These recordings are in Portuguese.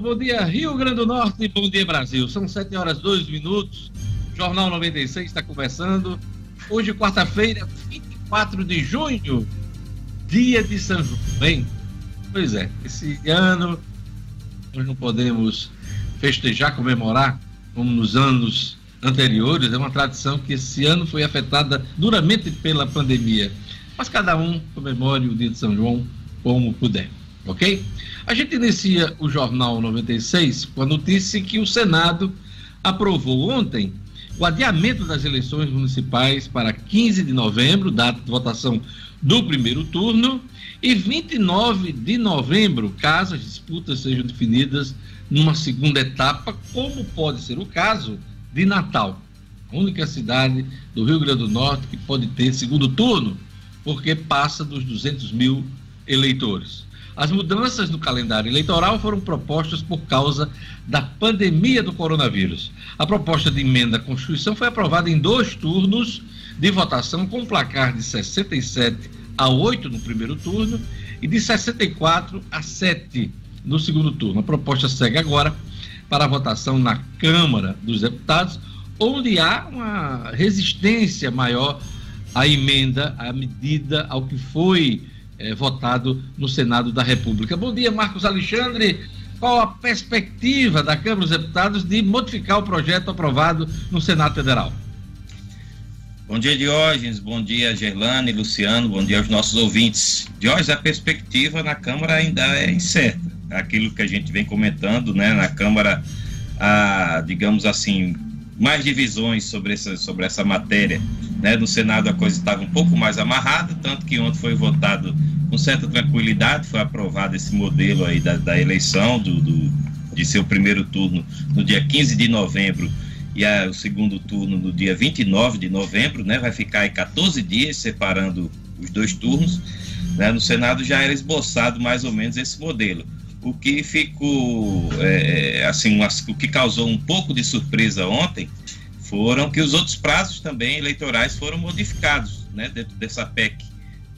Bom dia Rio Grande do Norte, bom dia Brasil. São 7 horas 2 minutos. Jornal 96 está começando. Hoje, quarta-feira, 24 de junho, dia de São João. Bem, pois é, esse ano nós não podemos festejar, comemorar como nos anos anteriores. É uma tradição que esse ano foi afetada duramente pela pandemia. Mas cada um comemore o dia de São João como puder, ok? A gente inicia o Jornal 96 com a notícia que o Senado aprovou ontem o adiamento das eleições municipais para 15 de novembro, data de votação do primeiro turno, e 29 de novembro, caso as disputas sejam definidas numa segunda etapa, como pode ser o caso de Natal, a única cidade do Rio Grande do Norte que pode ter segundo turno, porque passa dos 200 mil eleitores. As mudanças no calendário eleitoral foram propostas por causa da pandemia do coronavírus. A proposta de emenda à Constituição foi aprovada em dois turnos de votação, com placar de 67 a 8 no primeiro turno e de 64 a 7 no segundo turno. A proposta segue agora para a votação na Câmara dos Deputados, onde há uma resistência maior à emenda, à medida, ao que foi é, votado no Senado da República. Bom dia, Marcos Alexandre. Qual a perspectiva da Câmara dos Deputados de modificar o projeto aprovado no Senado Federal? Bom dia, Diógenes. Bom dia, Gerlane, Luciano. Bom dia aos nossos ouvintes. Diógenes, a perspectiva na Câmara ainda é incerta. Aquilo que a gente vem comentando, né? Na Câmara, há, digamos assim, mais divisões sobre essa, sobre essa matéria. Né? No Senado a coisa estava um pouco mais amarrada, tanto que ontem foi votado com certa tranquilidade, foi aprovado esse modelo aí da, da eleição do, do, de seu primeiro turno no dia 15 de novembro e a, o segundo turno no dia 29 de novembro, né? Vai ficar em 14 dias separando os dois turnos. Né? No Senado já era esboçado mais ou menos esse modelo. O que ficou, é, assim, o que causou um pouco de surpresa ontem foram que os outros prazos também eleitorais foram modificados, né, dentro dessa PEC.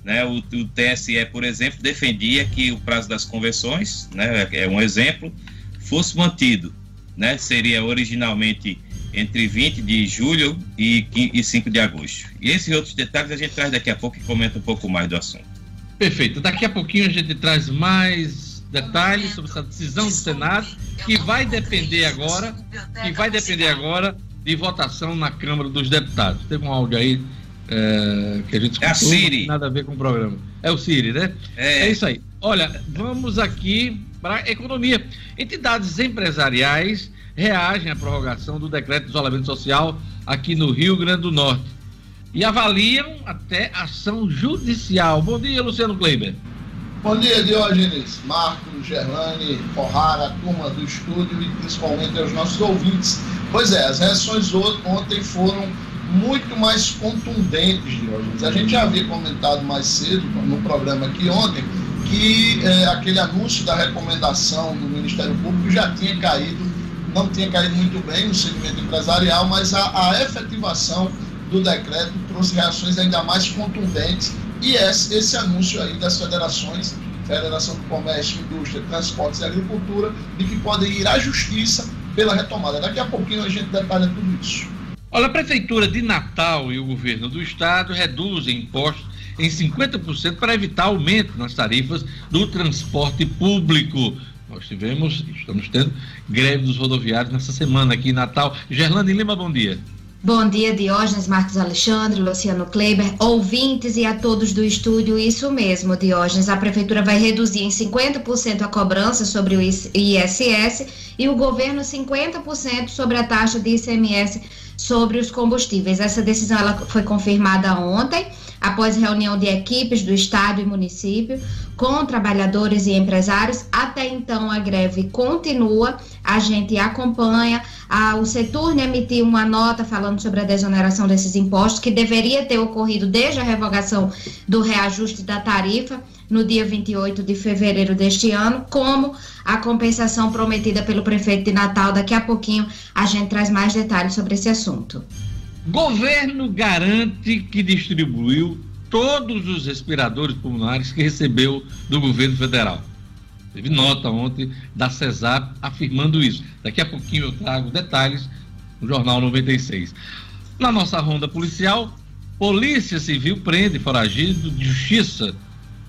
Né, o, o TSE, por exemplo, defendia que o prazo das convenções, né, é um exemplo, fosse mantido, né, seria originalmente entre 20 de julho e 5 de agosto. E esses outros detalhes a gente traz daqui a pouco e comenta um pouco mais do assunto. Perfeito. Daqui a pouquinho a gente traz mais detalhes sobre essa decisão do Senado, que vai depender agora, que vai depender agora de votação na Câmara dos Deputados. Teve um áudio aí é, que a gente escutou, é a Siri. nada a ver com o programa. É o Siri, né? É, é isso aí. Olha, vamos aqui para a economia. Entidades empresariais reagem à prorrogação do decreto de isolamento social aqui no Rio Grande do Norte e avaliam até ação judicial. Bom dia, Luciano Kleiber. Bom dia, Diógenes, Marcos, Gerlane, Forrara, turma do estúdio e principalmente aos nossos ouvintes. Pois é, as reações ontem foram muito mais contundentes, Diógenes. A gente já havia comentado mais cedo no programa aqui ontem que é, aquele anúncio da recomendação do Ministério Público já tinha caído, não tinha caído muito bem no segmento empresarial, mas a, a efetivação do decreto trouxe reações ainda mais contundentes e esse, esse anúncio aí das federações, Federação do Comércio, Indústria, Transportes e Agricultura, de que podem ir à justiça pela retomada. Daqui a pouquinho a gente detalha tudo isso. Olha, a Prefeitura de Natal e o governo do estado reduzem impostos em 50% para evitar aumento nas tarifas do transporte público. Nós tivemos, estamos tendo, greve dos rodoviários nessa semana aqui em Natal. Gerlane Lima, bom dia. Bom dia, Diógenes, Marcos Alexandre, Luciano Kleber, ouvintes e a todos do estúdio. Isso mesmo, Diógenes. A Prefeitura vai reduzir em 50% a cobrança sobre o ISS e o governo 50% sobre a taxa de ICMS sobre os combustíveis. Essa decisão ela foi confirmada ontem após reunião de equipes do Estado e município com trabalhadores e empresários. Até então, a greve continua, a gente acompanha. A, o Seturne emitiu uma nota falando sobre a desoneração desses impostos, que deveria ter ocorrido desde a revogação do reajuste da tarifa no dia 28 de fevereiro deste ano, como a compensação prometida pelo prefeito de Natal. Daqui a pouquinho a gente traz mais detalhes sobre esse assunto. Governo garante que distribuiu todos os respiradores pulmonares que recebeu do governo federal. Teve nota ontem da CESAP afirmando isso. Daqui a pouquinho eu trago detalhes no Jornal 96. Na nossa ronda policial, Polícia Civil prende foragido de justiça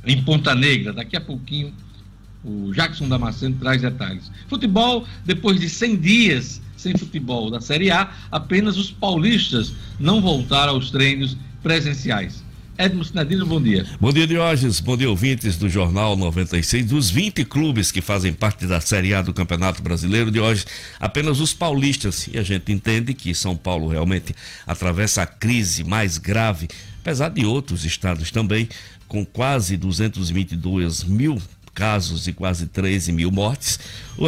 em Ponta Negra. Daqui a pouquinho o Jackson Damasceno traz detalhes. Futebol, depois de 100 dias sem futebol da Série A, apenas os paulistas não voltaram aos treinos presenciais. Edmo Sinadino, bom dia. Bom dia, Diógenes. Bom dia, ouvintes do Jornal 96. Dos 20 clubes que fazem parte da Série A do Campeonato Brasileiro, Diógenes, apenas os paulistas. E a gente entende que São Paulo realmente atravessa a crise mais grave, apesar de outros estados também, com quase 222 mil casos e quase 13 mil mortes.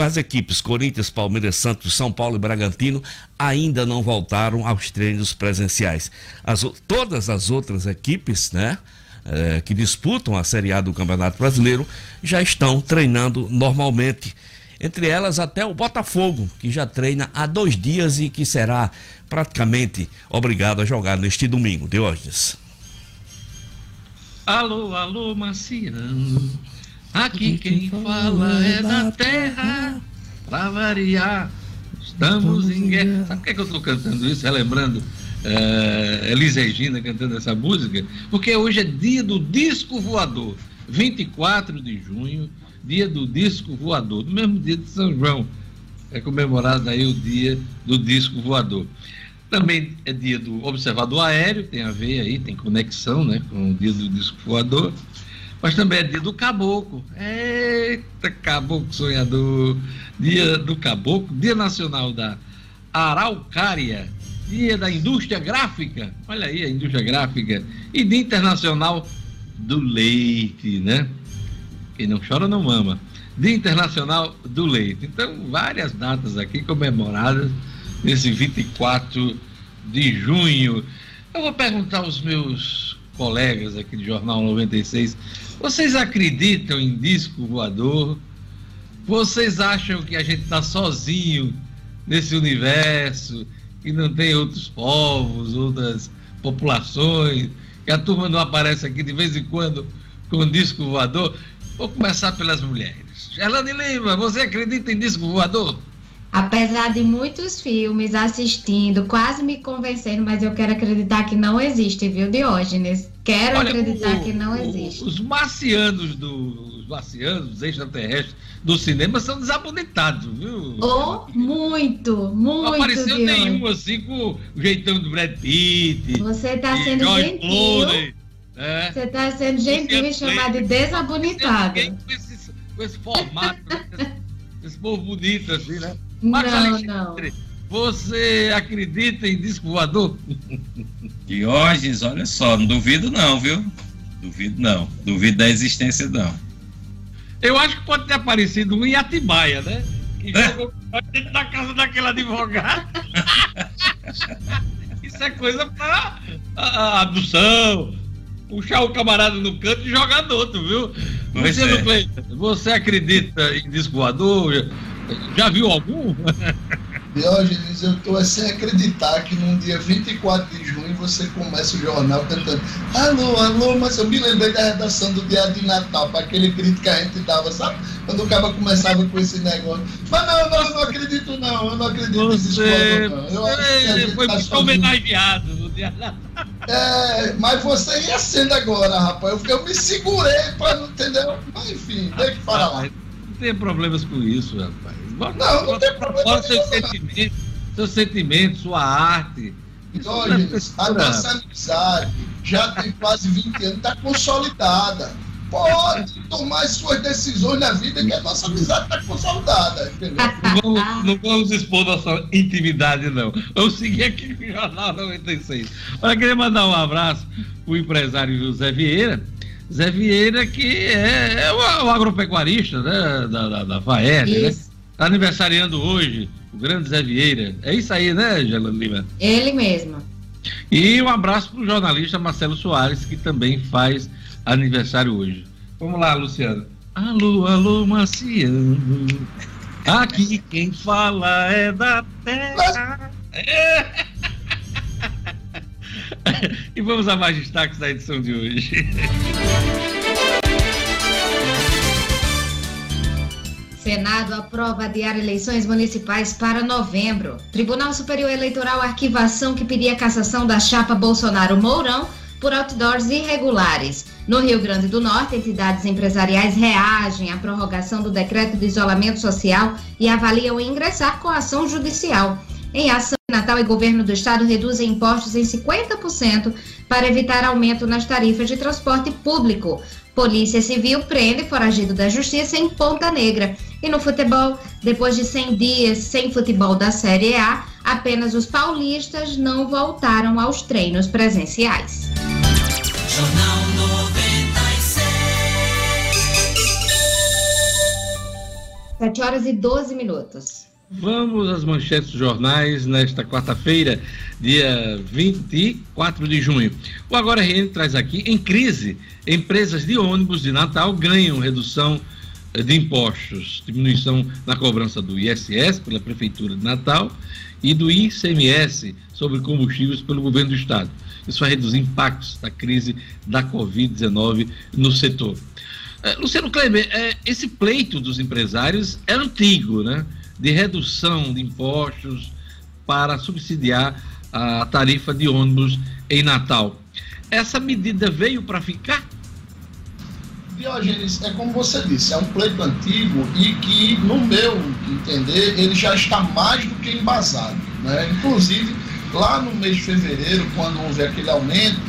As equipes Corinthians, Palmeiras, Santos, São Paulo e Bragantino ainda não voltaram aos treinos presenciais. As, todas as outras equipes, né? É, que disputam a Série A do Campeonato Brasileiro já estão treinando normalmente. Entre elas, até o Botafogo, que já treina há dois dias e que será praticamente obrigado a jogar neste domingo. Diógenes. Alô, alô, Marciano. Aqui quem fala é da terra, pra variar. Estamos em guerra. Sabe por que, que eu estou cantando isso, relembrando é, Elis Regina cantando essa música? Porque hoje é dia do disco voador, 24 de junho, dia do disco voador, no mesmo dia de São João. É comemorado aí o dia do disco voador. Também é dia do observador aéreo, tem a ver aí, tem conexão né, com o dia do disco voador mas também é dia do caboclo. Eita, caboclo sonhador! Dia do caboclo, dia nacional da araucária, dia da indústria gráfica, olha aí a indústria gráfica, e dia internacional do leite, né? Quem não chora não mama. Dia Internacional do Leite. Então, várias datas aqui comemoradas nesse 24 de junho. Eu vou perguntar aos meus colegas aqui do Jornal 96 vocês acreditam em disco voador? Vocês acham que a gente está sozinho nesse universo, que não tem outros povos, outras populações, que a turma não aparece aqui de vez em quando com disco voador? Vou começar pelas mulheres. Gerlane Lima, você acredita em disco voador? Apesar de muitos filmes assistindo, quase me convencendo, mas eu quero acreditar que não existe, viu, Diógenes? Quero Olha, acreditar o, que não existe. Os marcianos do, os marcianos, os extraterrestres do cinema são desabonitados, viu? Oh, muito, muito. Não apareceu nenhum assim com o jeitão do Brad Pitt. Você está sendo gentil. é. Você está sendo gentil e chamado de desabonitado. Com esse, com esse formato, esse, esse povo bonito assim, né? Marcos não, Alexandre, não. Você acredita em disco voador? Diógenes, olha só, não duvido não, viu? Duvido não. Duvido da existência não. Eu acho que pode ter aparecido um em Atibaia, né? Que é. jogou dentro da casa daquele advogado. Isso é coisa para abdução, puxar o camarada no canto e jogar no outro, viu? Você, é. você acredita em disco voador? Já viu algum? Diógenes, eu estou sem acreditar que num dia 24 de junho você começa o jornal cantando Alô, alô, mas eu me lembrei da redação do dia de Natal, para aquele grito que a gente dava, sabe? Quando o cara começava com esse negócio. Mas não, não, eu não acredito não, eu não acredito você, não. Eu você foi tá muito homenageado no dia de Natal. É, mas você ia sendo agora, rapaz. Eu, eu me segurei para não entender. Mas enfim, tem que falar lá. Não tem problemas com isso, rapaz. Não, não tem problema. Seus sentimentos, seus sentimentos, sua arte. Diógenes, a nossa amizade já tem quase 20 anos, está consolidada. Pode tomar as suas decisões na vida, que a nossa amizade está consolidada. Entendeu? Não, vamos, não vamos expor nossa intimidade, não. Vamos seguir aqui no Jornal 96. Olha, queria mandar um abraço para o empresário José Vieira. Zé Vieira, que é, é o, o, agropecuarista né, da, da, da FAED, né? Está aniversariando hoje o grande Zé Vieira. É isso aí, né, Gelano Lima? Ele mesmo. E um abraço para o jornalista Marcelo Soares, que também faz aniversário hoje. Vamos lá, Luciano. Alô, alô, Marciano. Aqui quem fala é da terra. É. e vamos a mais destaques da edição de hoje. Senado aprova adiar eleições municipais para novembro. Tribunal Superior Eleitoral arquivação que pedia cassação da chapa Bolsonaro Mourão por outdoors irregulares. No Rio Grande do Norte, entidades empresariais reagem à prorrogação do decreto de isolamento social e avaliam ingressar com ação judicial. Em ação, Natal e governo do estado reduzem impostos em 50% para evitar aumento nas tarifas de transporte público. Polícia Civil prende foragido da Justiça em Ponta Negra. E no futebol, depois de 100 dias sem futebol da Série A, apenas os paulistas não voltaram aos treinos presenciais. Jornal 96. 7 horas e 12 minutos. Vamos às manchetes dos jornais nesta quarta-feira, dia 24 de junho. O Agora RN traz aqui, em crise, empresas de ônibus de Natal ganham redução eh, de impostos, diminuição na cobrança do ISS pela Prefeitura de Natal e do ICMS sobre combustíveis pelo governo do Estado. Isso vai reduzir impactos da crise da Covid-19 no setor. Eh, Luciano Kleber, eh, esse pleito dos empresários é antigo, né? de redução de impostos para subsidiar a tarifa de ônibus em Natal. Essa medida veio para ficar? Diógenes, é como você disse, é um pleito antigo e que, no meu entender, ele já está mais do que embasado. Né? Inclusive, lá no mês de fevereiro, quando houve aquele aumento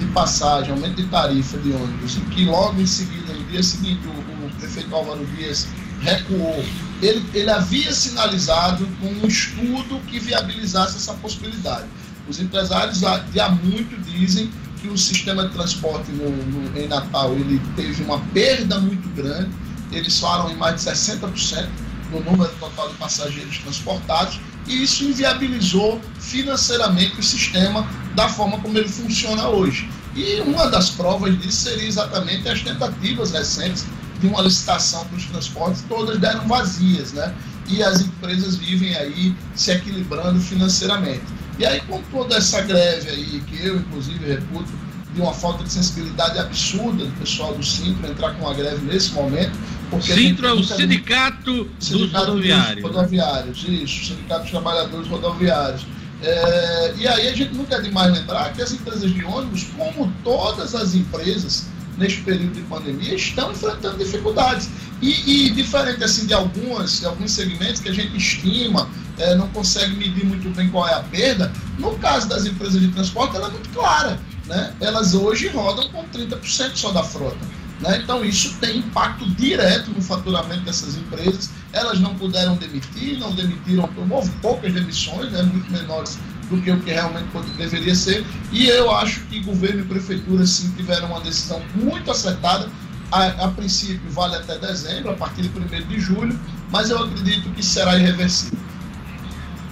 de passagem, aumento de tarifa de ônibus, e que logo em seguida, no dia seguinte, o, o prefeito Álvaro Dias recuou ele, ele havia sinalizado um estudo que viabilizasse essa possibilidade. Os empresários há muito dizem que o sistema de transporte no, no, em Natal ele teve uma perda muito grande, eles falam em mais de 60% no número total de passageiros transportados, e isso inviabilizou financeiramente o sistema da forma como ele funciona hoje. E uma das provas disso seria exatamente as tentativas recentes de uma licitação para os transportes, todas deram vazias, né? E as empresas vivem aí se equilibrando financeiramente. E aí, com toda essa greve aí, que eu, inclusive, reputo de uma falta de sensibilidade absurda do pessoal do Sintra entrar com a greve nesse momento. Porque Sintra é o sindicato, sindicato dos rodoviários. Dos rodoviários, isso, Sindicato dos Trabalhadores Rodoviários. É, e aí a gente nunca é demais lembrar que as empresas de ônibus, como todas as empresas, neste período de pandemia estão enfrentando dificuldades. E, e diferente assim de algumas, de alguns segmentos que a gente estima, é, não consegue medir muito bem qual é a perda, no caso das empresas de transporte, ela é muito clara. Né? Elas hoje rodam com 30% só da frota. Né? Então, isso tem impacto direto no faturamento dessas empresas. Elas não puderam demitir, não demitiram, houve poucas demissões, né? muito menores do que o que realmente deveria ser. E eu acho que governo e prefeitura, sim, tiveram uma decisão muito acertada. A, a princípio, vale até dezembro, a partir de 1 de julho, mas eu acredito que será irreversível.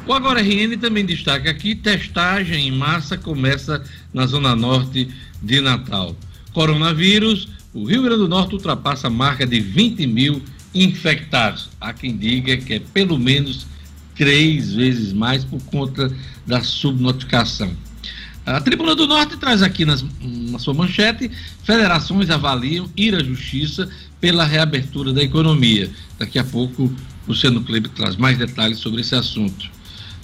O Agora RN também destaca aqui: testagem em massa começa na Zona Norte de Natal. Coronavírus, o Rio Grande do Norte ultrapassa a marca de 20 mil infectados. Há quem diga que é pelo menos três vezes mais por conta da subnotificação. A Tribuna do Norte traz aqui nas, na sua manchete: federações avaliam ir à justiça pela reabertura da economia. Daqui a pouco, Luciano Kleber traz mais detalhes sobre esse assunto.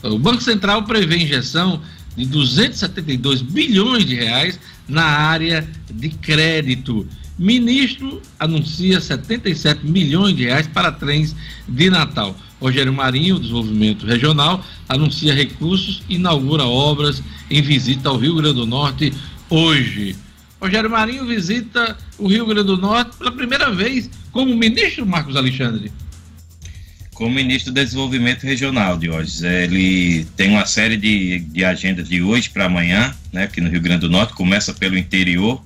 O Banco Central prevê injeção de 272 bilhões de reais na área de crédito. Ministro anuncia 77 milhões de reais para trens de Natal. Rogério Marinho, Desenvolvimento Regional, anuncia recursos e inaugura obras em visita ao Rio Grande do Norte hoje. Rogério Marinho visita o Rio Grande do Norte pela primeira vez como ministro, Marcos Alexandre. Como ministro do Desenvolvimento Regional, Diógenes. Ele tem uma série de, de agendas de hoje para amanhã, né, aqui no Rio Grande do Norte, começa pelo interior,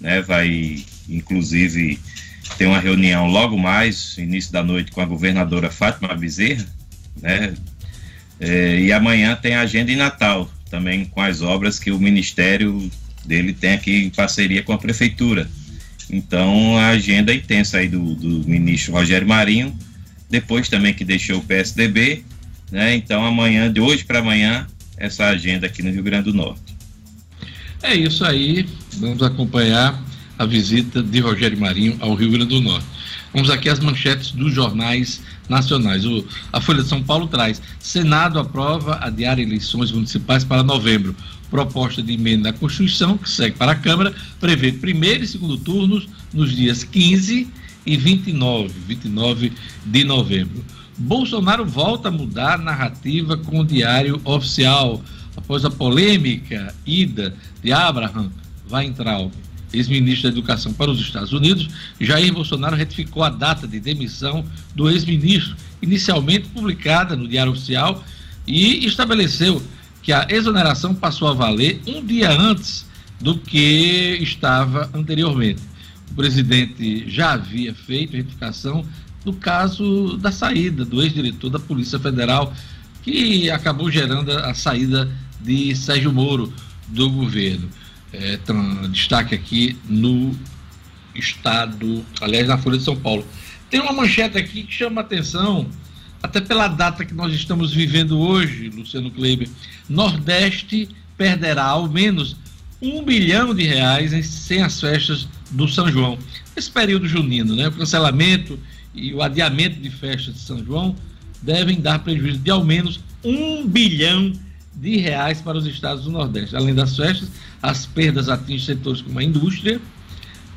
né, vai inclusive tem uma reunião logo mais, início da noite, com a governadora Fátima Bezerra, né? É, e amanhã tem a agenda em Natal, também com as obras que o ministério dele tem aqui em parceria com a prefeitura. Então, a agenda é intensa aí do, do ministro Rogério Marinho, depois também que deixou o PSDB, né? Então, amanhã, de hoje para amanhã, essa agenda aqui no Rio Grande do Norte. É isso aí, vamos acompanhar a visita de Rogério Marinho ao Rio Grande do Norte. Vamos aqui às manchetes dos jornais nacionais. O, a Folha de São Paulo traz: Senado aprova adiar eleições municipais para novembro. Proposta de emenda à Constituição, que segue para a Câmara, prevê primeiro e segundo turnos nos dias 15 e 29, 29 de novembro. Bolsonaro volta a mudar a narrativa com o Diário Oficial após a polêmica ida de Abraham Weintraub, ex-ministro da Educação para os Estados Unidos, Jair Bolsonaro retificou a data de demissão do ex-ministro, inicialmente publicada no Diário Oficial, e estabeleceu que a exoneração passou a valer um dia antes do que estava anteriormente. O presidente já havia feito retificação no caso da saída do ex-diretor da Polícia Federal, que acabou gerando a saída de Sérgio Moro do governo. É, destaque aqui no estado, aliás, na Folha de São Paulo. Tem uma manchete aqui que chama atenção, até pela data que nós estamos vivendo hoje, Luciano Kleber. Nordeste perderá ao menos um bilhão de reais em, sem as festas do São João. Esse período junino, né? O cancelamento e o adiamento de festas de São João devem dar prejuízo de ao menos um bilhão de reais para os estados do Nordeste. Além das festas, as perdas atingem setores como a indústria,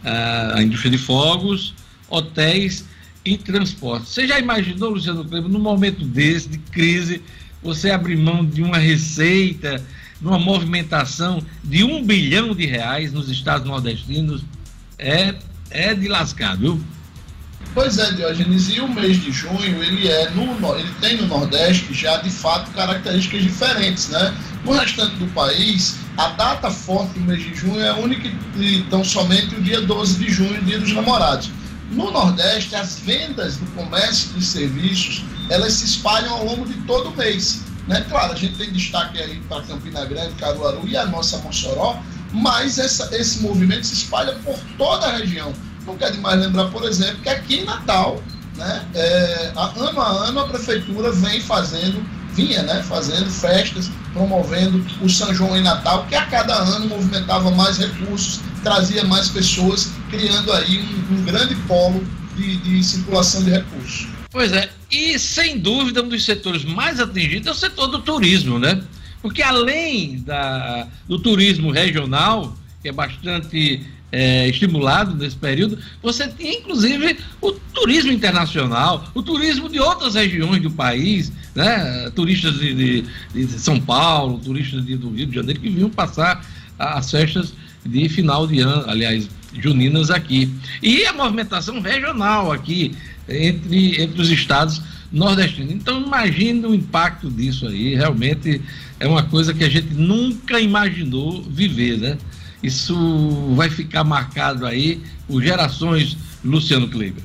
a indústria de fogos, hotéis e transporte. Você já imaginou, Luciano Kleber, num momento desse, de crise, você abrir mão de uma receita, numa movimentação de um bilhão de reais nos estados nordestinos? É, é de lascar, viu? Pois é, Diogenes, e o mês de junho, ele é no, ele tem no Nordeste já de fato características diferentes, né? No restante do país, a data forte do mês de junho é única e tão somente o dia 12 de junho, dia dos namorados. No Nordeste, as vendas do comércio e serviços, elas se espalham ao longo de todo o mês. Né? Claro, a gente tem destaque aí para Campina Grande, Caruaru e a nossa Mossoró, mas essa, esse movimento se espalha por toda a região. Não quer demais lembrar, por exemplo, que aqui em Natal, né, é, ano a ano, a prefeitura vem fazendo, vinha né, fazendo festas, promovendo o São João em Natal, que a cada ano movimentava mais recursos, trazia mais pessoas, criando aí um, um grande polo de, de circulação de recursos. Pois é, e sem dúvida um dos setores mais atingidos é o setor do turismo, né? Porque além da, do turismo regional, que é bastante é, estimulado nesse período, você tinha inclusive o turismo internacional, o turismo de outras regiões do país, né? turistas de, de, de São Paulo, turistas de, do Rio de Janeiro que vinham passar as festas de final de ano, aliás, juninas aqui. E a movimentação regional aqui, entre, entre os estados nordestinos. Então, imagine o impacto disso aí, realmente é uma coisa que a gente nunca imaginou viver, né? Isso vai ficar marcado aí por gerações, Luciano Kleber.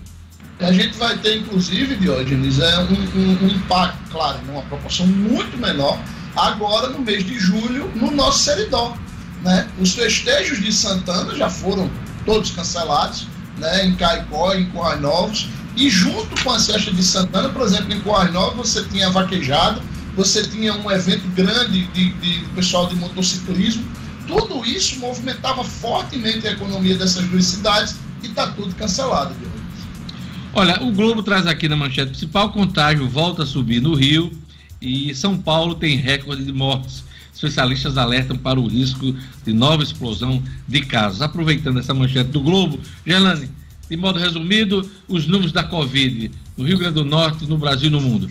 A gente vai ter, inclusive, Diógenes, é um, um, um impacto, claro, numa proporção muito menor, agora no mês de julho, no nosso Seridó. Né? Os festejos de Santana já foram todos cancelados, né? em Caicó, em Corrais Novos, e junto com as festas de Santana, por exemplo, em Corrais Novos, você tinha vaquejado, você tinha um evento grande de, de, de pessoal de motociclismo, tudo isso movimentava fortemente a economia dessas duas cidades e está tudo cancelado, Olha, o Globo traz aqui na manchete principal: contágio volta a subir no Rio e São Paulo tem recorde de mortes. Especialistas alertam para o risco de nova explosão de casos. Aproveitando essa manchete do Globo, Gelane, de modo resumido, os números da Covid no Rio Grande do Norte, no Brasil e no mundo.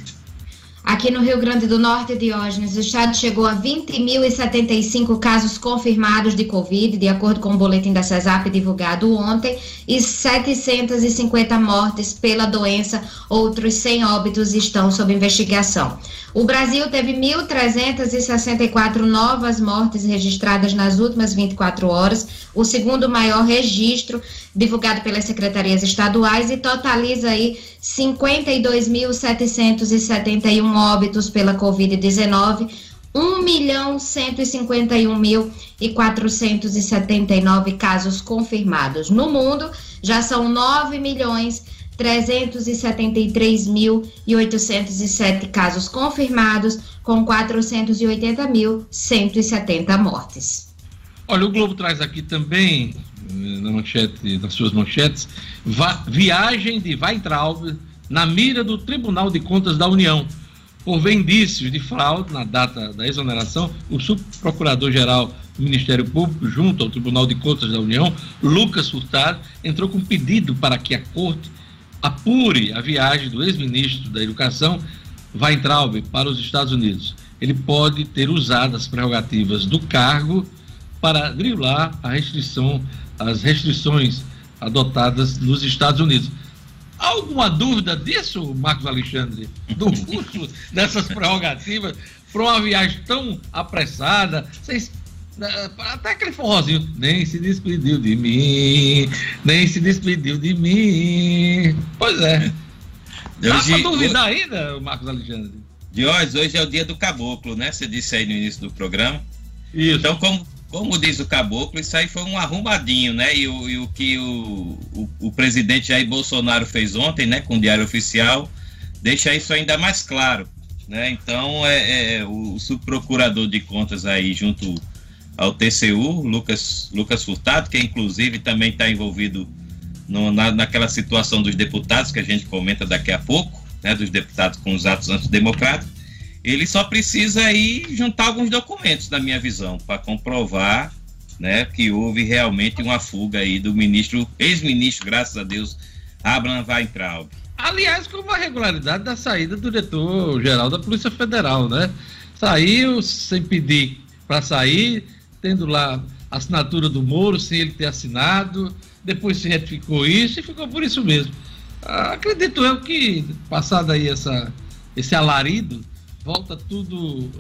Aqui no Rio Grande do Norte, Diógenes, o estado chegou a 20.075 casos confirmados de Covid, de acordo com o boletim da CESAP divulgado ontem, e 750 mortes pela doença. Outros 100 óbitos estão sob investigação. O Brasil teve 1.364 novas mortes registradas nas últimas 24 horas, o segundo maior registro divulgado pelas secretarias estaduais e totaliza aí 52.771 óbitos pela Covid-19, 1 milhão 151 mil e 479 casos confirmados. No mundo, já são 9 milhões 373.807 casos confirmados, com 480.170 mortes. Olha, o Globo traz aqui também na manchete, nas suas manchetes, viagem de Weintraub na mira do Tribunal de Contas da União. Por ver indícios de fraude na data da exoneração, o subprocurador-geral do Ministério Público, junto ao Tribunal de Contas da União, Lucas Furtado, entrou com pedido para que a Corte apure a viagem do ex-ministro da Educação, Weintraub, para os Estados Unidos. Ele pode ter usado as prerrogativas do cargo para driblar a restrição, as restrições adotadas nos Estados Unidos. Alguma dúvida disso, Marcos Alexandre? Do uso dessas prerrogativas para uma viagem tão apressada? Vocês, né, até aquele forrozinho, nem se despediu de mim, nem se despediu de mim. Pois é. Dá para duvidar hoje, ainda, Marcos Alexandre? De hoje, hoje é o dia do caboclo, né? Você disse aí no início do programa. Isso. Então, como como diz o caboclo, isso aí foi um arrumadinho, né? E o, e o que o, o, o, presidente Jair Bolsonaro fez ontem, né, com o Diário Oficial, deixa isso ainda mais claro, né? Então, é, é o subprocurador de contas aí, junto ao TCU, Lucas, Lucas Furtado, que inclusive também está envolvido no, na, naquela situação dos deputados, que a gente comenta daqui a pouco, né, dos deputados com os atos antidemocráticos, ele só precisa aí juntar alguns documentos, na minha visão, para comprovar né, que houve realmente uma fuga aí do ministro, ex-ministro, graças a Deus, Abraham Weintraub. Aliás, com uma regularidade da saída do diretor-geral da Polícia Federal, né? Saiu sem pedir para sair, tendo lá a assinatura do Moro, sem ele ter assinado, depois se retificou isso e ficou por isso mesmo. Ah, acredito eu que, passado aí essa, esse alarido, volta tudo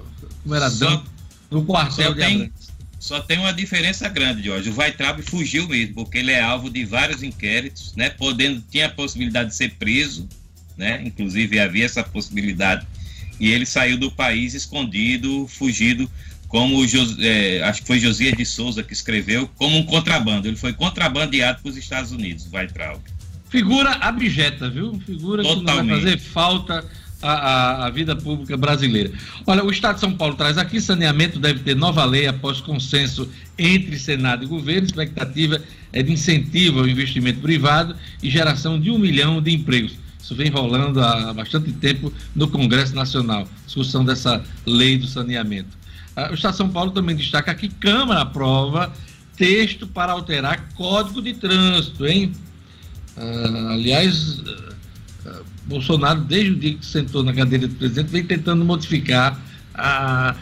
como era só, no quartel de tem, Só tem uma diferença grande, Jorge. O Vaitrabe fugiu mesmo, porque ele é alvo de vários inquéritos, né? Podendo, tinha a possibilidade de ser preso, né? Inclusive havia essa possibilidade. E ele saiu do país escondido, fugido, como o é, acho que foi Josias de Souza que escreveu, como um contrabando. Ele foi contrabandeado para os Estados Unidos, Vaitrabe. Figura abjeta, viu? Figura Totalmente. que não vai fazer falta a, a, a, vida pública brasileira. Olha, o Estado de São Paulo traz aqui: saneamento deve ter nova lei após consenso entre Senado e governo. Expectativa é de incentivo ao investimento privado e geração de um milhão de empregos. Isso vem rolando há bastante tempo no Congresso Nacional, discussão dessa lei do saneamento. Ah, o Estado de São Paulo também destaca que Câmara aprova texto para alterar Código de Trânsito, hein? Ah, aliás, Bolsonaro, desde o dia que sentou na cadeira do presidente, vem tentando modificar, a,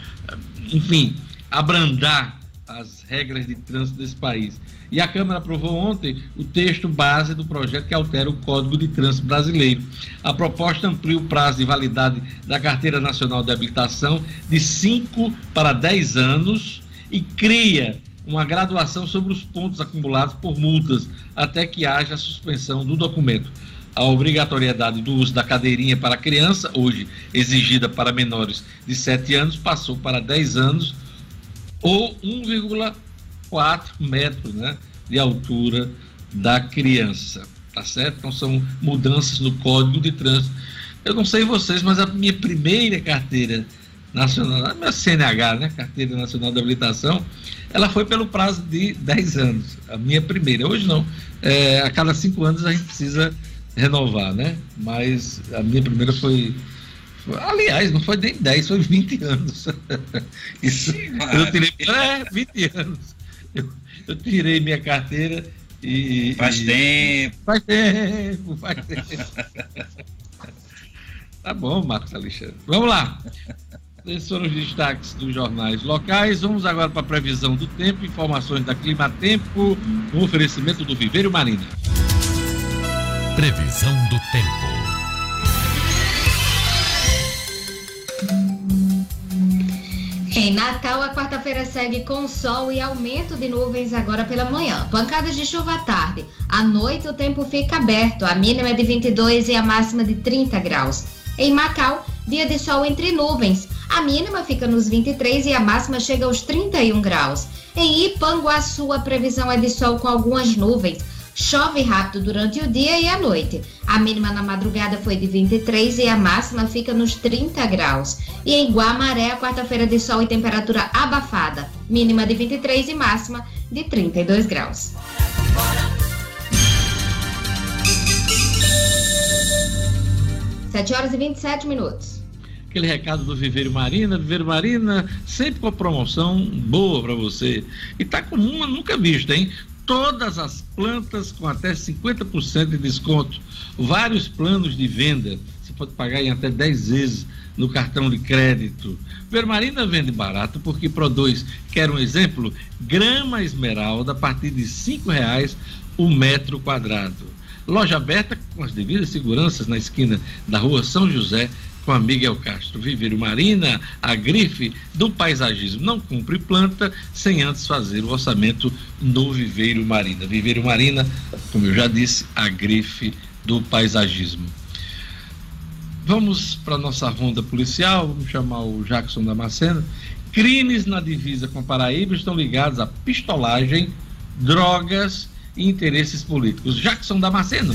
enfim, abrandar as regras de trânsito desse país. E a Câmara aprovou ontem o texto base do projeto que altera o Código de Trânsito Brasileiro. A proposta amplia o prazo de validade da Carteira Nacional de Habilitação de 5 para 10 anos e cria uma graduação sobre os pontos acumulados por multas até que haja suspensão do documento a obrigatoriedade do uso da cadeirinha para criança, hoje exigida para menores de 7 anos, passou para 10 anos ou 1,4 metros né, de altura da criança. Tá certo? Então são mudanças no Código de Trânsito. Eu não sei vocês, mas a minha primeira carteira nacional, a minha CNH, né, Carteira Nacional de Habilitação, ela foi pelo prazo de 10 anos. A minha primeira. Hoje não. É, a cada cinco anos a gente precisa renovar, né? Mas a minha primeira foi. aliás, não foi nem 10, foi 20 anos. Isso, eu tirei. É, 20 anos. Eu, eu tirei minha carteira e. Faz e, tempo. Faz tempo, faz tempo. tá bom, Marcos Alexandre. Vamos lá. Esses foram os destaques dos jornais locais. Vamos agora para a previsão do tempo, informações da Clima Tempo, um oferecimento do Viveiro Marina. Previsão do tempo. Em Natal, a quarta-feira segue com sol e aumento de nuvens agora pela manhã. Pancadas de chuva à tarde. À noite, o tempo fica aberto. A mínima é de 22 e a máxima de 30 graus. Em Macau, dia de sol entre nuvens. A mínima fica nos 23 e a máxima chega aos 31 graus. Em Ipanguaçu, a previsão é de sol com algumas nuvens. Chove rápido durante o dia e a noite. A mínima na madrugada foi de 23 e a máxima fica nos 30 graus. E em Guamaré, a quarta-feira de sol e temperatura abafada, mínima de 23 e máxima de 32 graus. Bora, 7 horas e 27 minutos. Aquele recado do Viveiro Marina, Viveiro Marina, sempre com a promoção boa para você. E tá comum, nunca visto, hein? Todas as plantas com até 50% de desconto. Vários planos de venda. Você pode pagar em até 10 vezes no cartão de crédito. Vermarina vende barato porque Pro2 quer um exemplo, grama esmeralda a partir de cinco reais o metro quadrado. Loja aberta com as devidas seguranças na esquina da rua São José com a Miguel Castro. Viveiro Marina, a grife do paisagismo. Não cumpre planta sem antes fazer o orçamento no Viveiro Marina. Viveiro Marina, como eu já disse, a grife do paisagismo. Vamos para nossa ronda policial, vamos chamar o Jackson Damasceno. Crimes na divisa com Paraíba estão ligados a pistolagem, drogas e interesses políticos. Jackson Damasceno.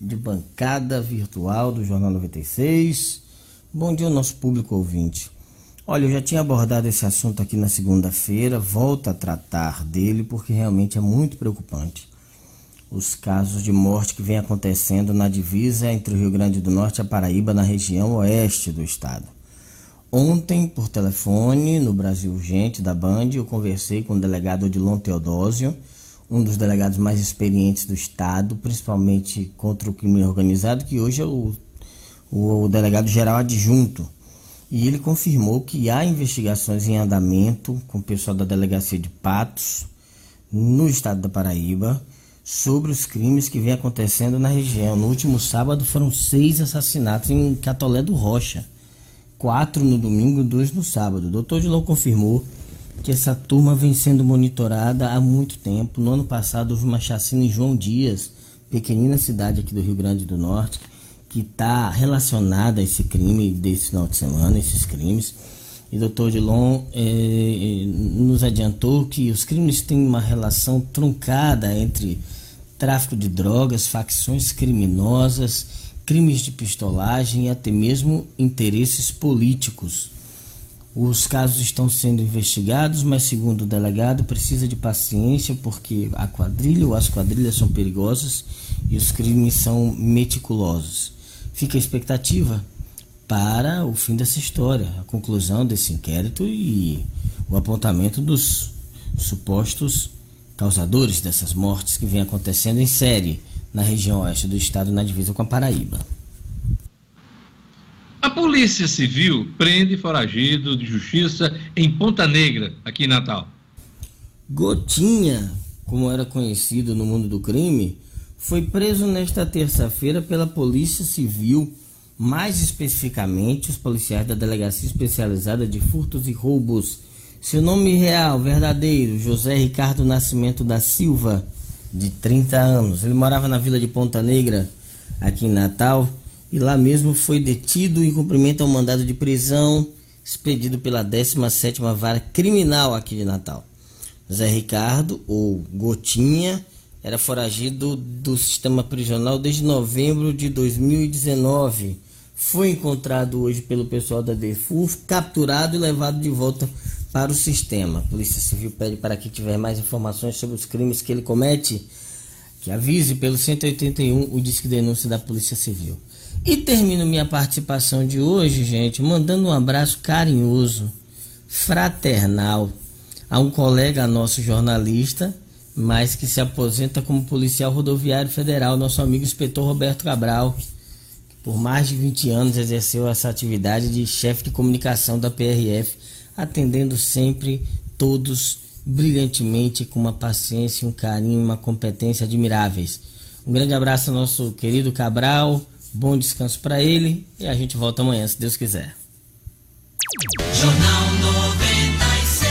de bancada virtual do Jornal 96. Bom dia ao nosso público ouvinte. Olha, eu já tinha abordado esse assunto aqui na segunda-feira, volto a tratar dele porque realmente é muito preocupante. Os casos de morte que vem acontecendo na divisa entre o Rio Grande do Norte e a Paraíba, na região oeste do estado. Ontem, por telefone, no Brasil Urgente da Band, eu conversei com o delegado Odilon Teodósio, um dos delegados mais experientes do Estado, principalmente contra o crime organizado, que hoje é o, o, o delegado geral adjunto. E ele confirmou que há investigações em andamento com o pessoal da delegacia de Patos, no estado da Paraíba, sobre os crimes que vem acontecendo na região. No último sábado foram seis assassinatos em Catolé do Rocha. Quatro no domingo, dois no sábado. O doutor Dilon confirmou que essa turma vem sendo monitorada há muito tempo. No ano passado houve uma chacina em João Dias, pequenina cidade aqui do Rio Grande do Norte, que está relacionada a esse crime desse final de semana, esses crimes. E o doutor Dilon eh, nos adiantou que os crimes têm uma relação truncada entre tráfico de drogas, facções criminosas, crimes de pistolagem e até mesmo interesses políticos. Os casos estão sendo investigados, mas segundo o delegado, precisa de paciência porque a quadrilha ou as quadrilhas são perigosas e os crimes são meticulosos. Fica a expectativa para o fim dessa história, a conclusão desse inquérito e o apontamento dos supostos causadores dessas mortes que vem acontecendo em série na região oeste do estado, na divisa com a Paraíba. A Polícia Civil prende foragido de justiça em Ponta Negra, aqui em Natal. Gotinha, como era conhecido no mundo do crime, foi preso nesta terça-feira pela Polícia Civil, mais especificamente os policiais da Delegacia Especializada de Furtos e Roubos. Seu nome real, verdadeiro, José Ricardo Nascimento da Silva, de 30 anos. Ele morava na vila de Ponta Negra, aqui em Natal e lá mesmo foi detido em cumprimento ao mandado de prisão expedido pela 17ª Vara Criminal aqui de Natal. Zé Ricardo, ou Gotinha, era foragido do sistema prisional desde novembro de 2019. Foi encontrado hoje pelo pessoal da DEFUR, capturado e levado de volta para o sistema. A Polícia Civil pede para quem tiver mais informações sobre os crimes que ele comete, que avise pelo 181 o disque denúncia da Polícia Civil. E termino minha participação de hoje, gente, mandando um abraço carinhoso, fraternal, a um colega nosso jornalista, mas que se aposenta como policial rodoviário federal, nosso amigo inspetor Roberto Cabral, que por mais de 20 anos exerceu essa atividade de chefe de comunicação da PRF, atendendo sempre todos brilhantemente, com uma paciência, um carinho, uma competência admiráveis. Um grande abraço ao nosso querido Cabral Bom descanso para ele e a gente volta amanhã, se Deus quiser. Jornal 96.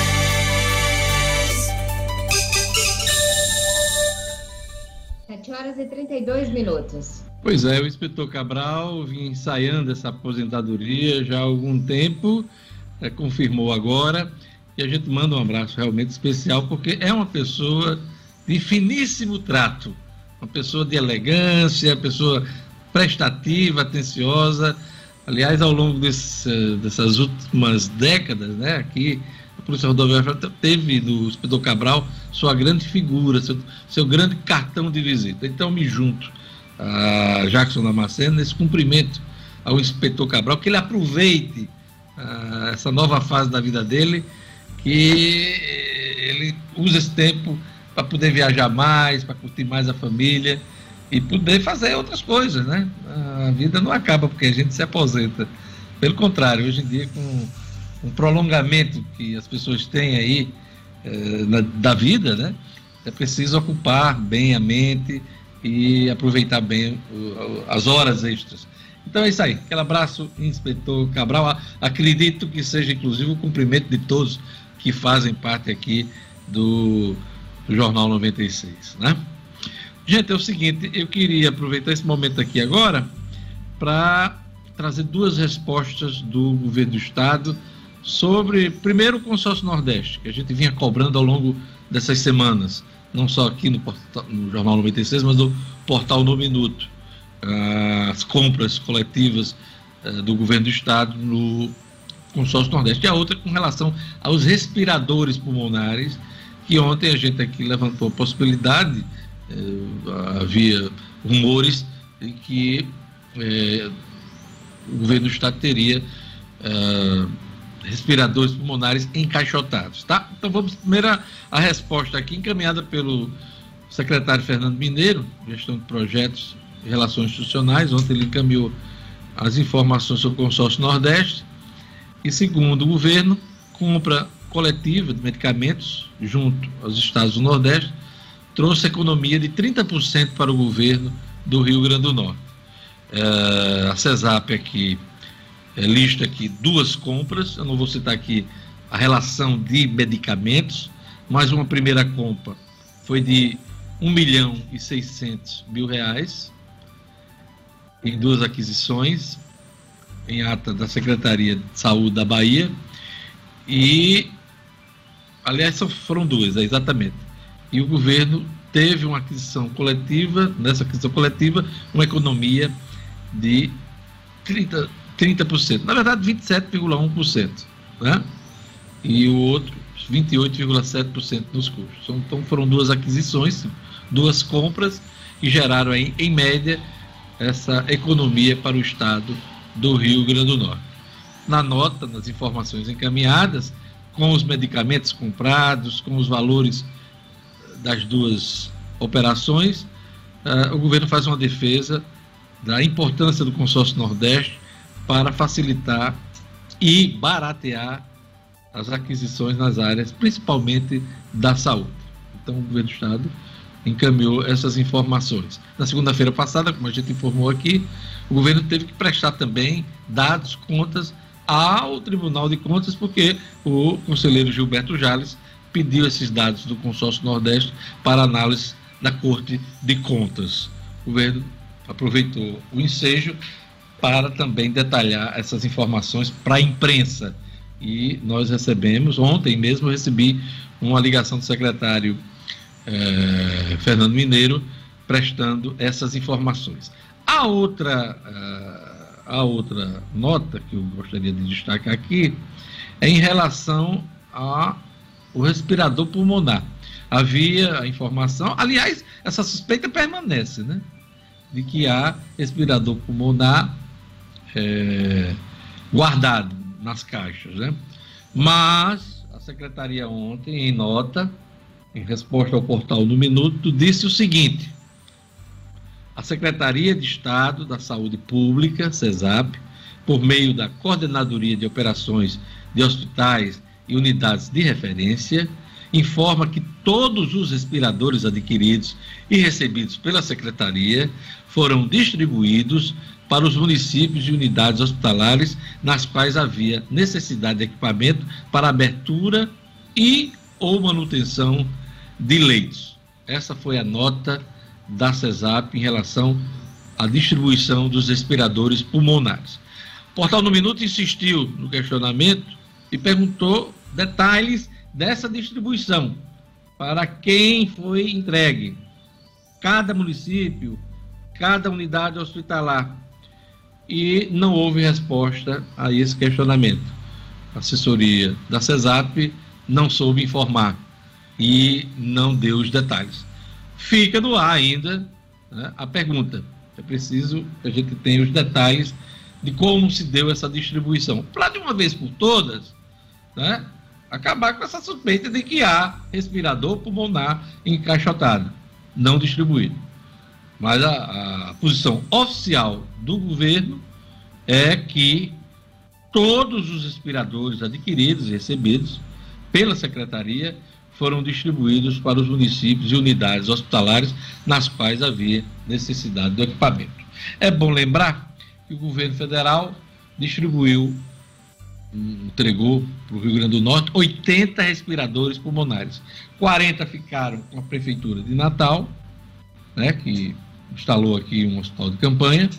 7 7 horas e 32 minutos. Pois é, o inspetor Cabral vinha ensaiando essa aposentadoria já há algum tempo, é, confirmou agora, e a gente manda um abraço realmente especial, porque é uma pessoa de finíssimo trato, uma pessoa de elegância, pessoa prestativa, atenciosa. Aliás, ao longo desse, dessas últimas décadas, né, aqui, a Polícia Rodoviária teve no inspetor Cabral sua grande figura, seu, seu grande cartão de visita. Então, me junto a Jackson Damasceno nesse cumprimento ao inspetor Cabral, que ele aproveite uh, essa nova fase da vida dele, que ele use esse tempo para poder viajar mais, para curtir mais a família e poder fazer outras coisas, né? A vida não acaba porque a gente se aposenta. Pelo contrário, hoje em dia, com um prolongamento que as pessoas têm aí eh, na, da vida, né? É preciso ocupar bem a mente, e aproveitar bem as horas extras. Então é isso aí. Aquele abraço, inspetor Cabral. Acredito que seja inclusive o cumprimento de todos que fazem parte aqui do, do Jornal 96, né? Gente, é o seguinte, eu queria aproveitar esse momento aqui agora para trazer duas respostas do governo do estado sobre, primeiro, o consórcio Nordeste, que a gente vinha cobrando ao longo dessas semanas não só aqui no, portal, no Jornal 96, mas no portal No Minuto. As compras coletivas eh, do governo do Estado no consórcio Nordeste. E a outra com relação aos respiradores pulmonares, que ontem a gente aqui levantou a possibilidade, havia rumores de que eh, o governo do Estado teria respiradores pulmonares encaixotados, tá? Então vamos primeiro a, a resposta aqui encaminhada pelo secretário Fernando Mineiro, gestão de projetos e relações institucionais. Ontem ele encaminhou as informações sobre o consórcio Nordeste. E segundo o governo, compra coletiva de medicamentos junto aos estados do Nordeste trouxe economia de 30% para o governo do Rio Grande do Norte. É, a CESAP aqui é, lista aqui duas compras, eu não vou citar aqui a relação de medicamentos, mas uma primeira compra foi de 1 milhão e 600 mil reais em duas aquisições em ata da Secretaria de Saúde da Bahia e aliás foram duas, é, exatamente. E o governo teve uma aquisição coletiva, nessa aquisição coletiva, uma economia de 30, 30%. Na verdade, 27,1%. Né? E o outro, 28,7% nos custos. Então, então, foram duas aquisições, duas compras, que geraram, aí, em média, essa economia para o estado do Rio Grande do Norte. Na nota, nas informações encaminhadas, com os medicamentos comprados, com os valores das duas operações, uh, o governo faz uma defesa da importância do consórcio Nordeste para facilitar e baratear as aquisições nas áreas, principalmente da saúde. Então, o governo do Estado encaminhou essas informações. Na segunda-feira passada, como a gente informou aqui, o governo teve que prestar também dados, contas ao Tribunal de Contas, porque o conselheiro Gilberto Jales pediu esses dados do consórcio Nordeste para análise da Corte de Contas. O governo aproveitou o ensejo para também detalhar essas informações para a imprensa. E nós recebemos, ontem mesmo recebi uma ligação do secretário eh, Fernando Mineiro prestando essas informações. A outra, uh, a outra nota que eu gostaria de destacar aqui é em relação ao respirador pulmonar. Havia a informação, aliás, essa suspeita permanece, né? De que há respirador pulmonar é, guardado nas caixas. Né? Mas a secretaria ontem, em nota, em resposta ao portal do Minuto, disse o seguinte: a Secretaria de Estado da Saúde Pública, CESAP, por meio da Coordenadoria de Operações de Hospitais e Unidades de Referência, informa que todos os respiradores adquiridos e recebidos pela Secretaria foram distribuídos para os municípios e unidades hospitalares nas quais havia necessidade de equipamento para abertura e ou manutenção de leitos. Essa foi a nota da CESAP em relação à distribuição dos respiradores pulmonares. O Portal no Minuto insistiu no questionamento e perguntou detalhes dessa distribuição, para quem foi entregue, cada município, cada unidade hospitalar. E não houve resposta a esse questionamento. A assessoria da CESAP não soube informar e não deu os detalhes. Fica no ar ainda né, a pergunta. É preciso que a gente tenha os detalhes de como se deu essa distribuição. Para de uma vez por todas, né, acabar com essa suspeita de que há respirador pulmonar encaixotado, não distribuído. Mas a, a posição oficial do governo é que todos os respiradores adquiridos e recebidos pela secretaria foram distribuídos para os municípios e unidades hospitalares nas quais havia necessidade do equipamento. É bom lembrar que o governo federal distribuiu, entregou para o Rio Grande do Norte 80 respiradores pulmonares. 40 ficaram com a Prefeitura de Natal, né, que instalou aqui um hospital de campanha,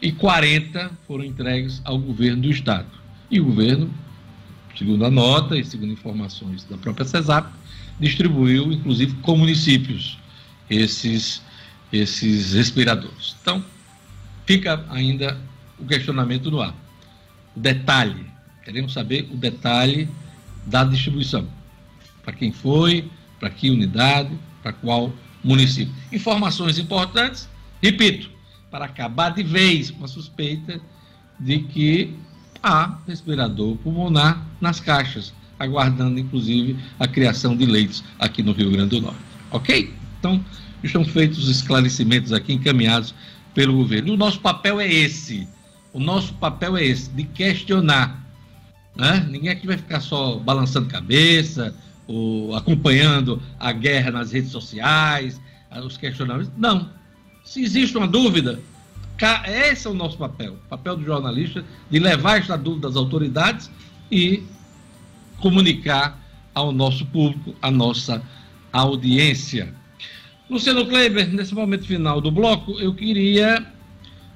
e 40 foram entregues ao governo do Estado. E o governo, segundo a nota e segundo informações da própria CESAP, distribuiu, inclusive, com municípios esses, esses respiradores. Então, fica ainda o questionamento no ar. O detalhe, queremos saber o detalhe da distribuição. Para quem foi, para que unidade, para qual município. Informações importantes, repito, para acabar de vez com a suspeita de que há respirador pulmonar nas caixas, aguardando inclusive a criação de leitos aqui no Rio Grande do Norte. Ok? Então, estão feitos os esclarecimentos aqui encaminhados pelo governo. E o nosso papel é esse. O nosso papel é esse, de questionar. Né? Ninguém aqui vai ficar só balançando cabeça, ou acompanhando a guerra nas redes sociais, os questionamentos. Não. Se existe uma dúvida, esse é o nosso papel, o papel do jornalista, de levar esta dúvida às autoridades e comunicar ao nosso público, à nossa audiência. Luciano Kleber, nesse momento final do bloco, eu queria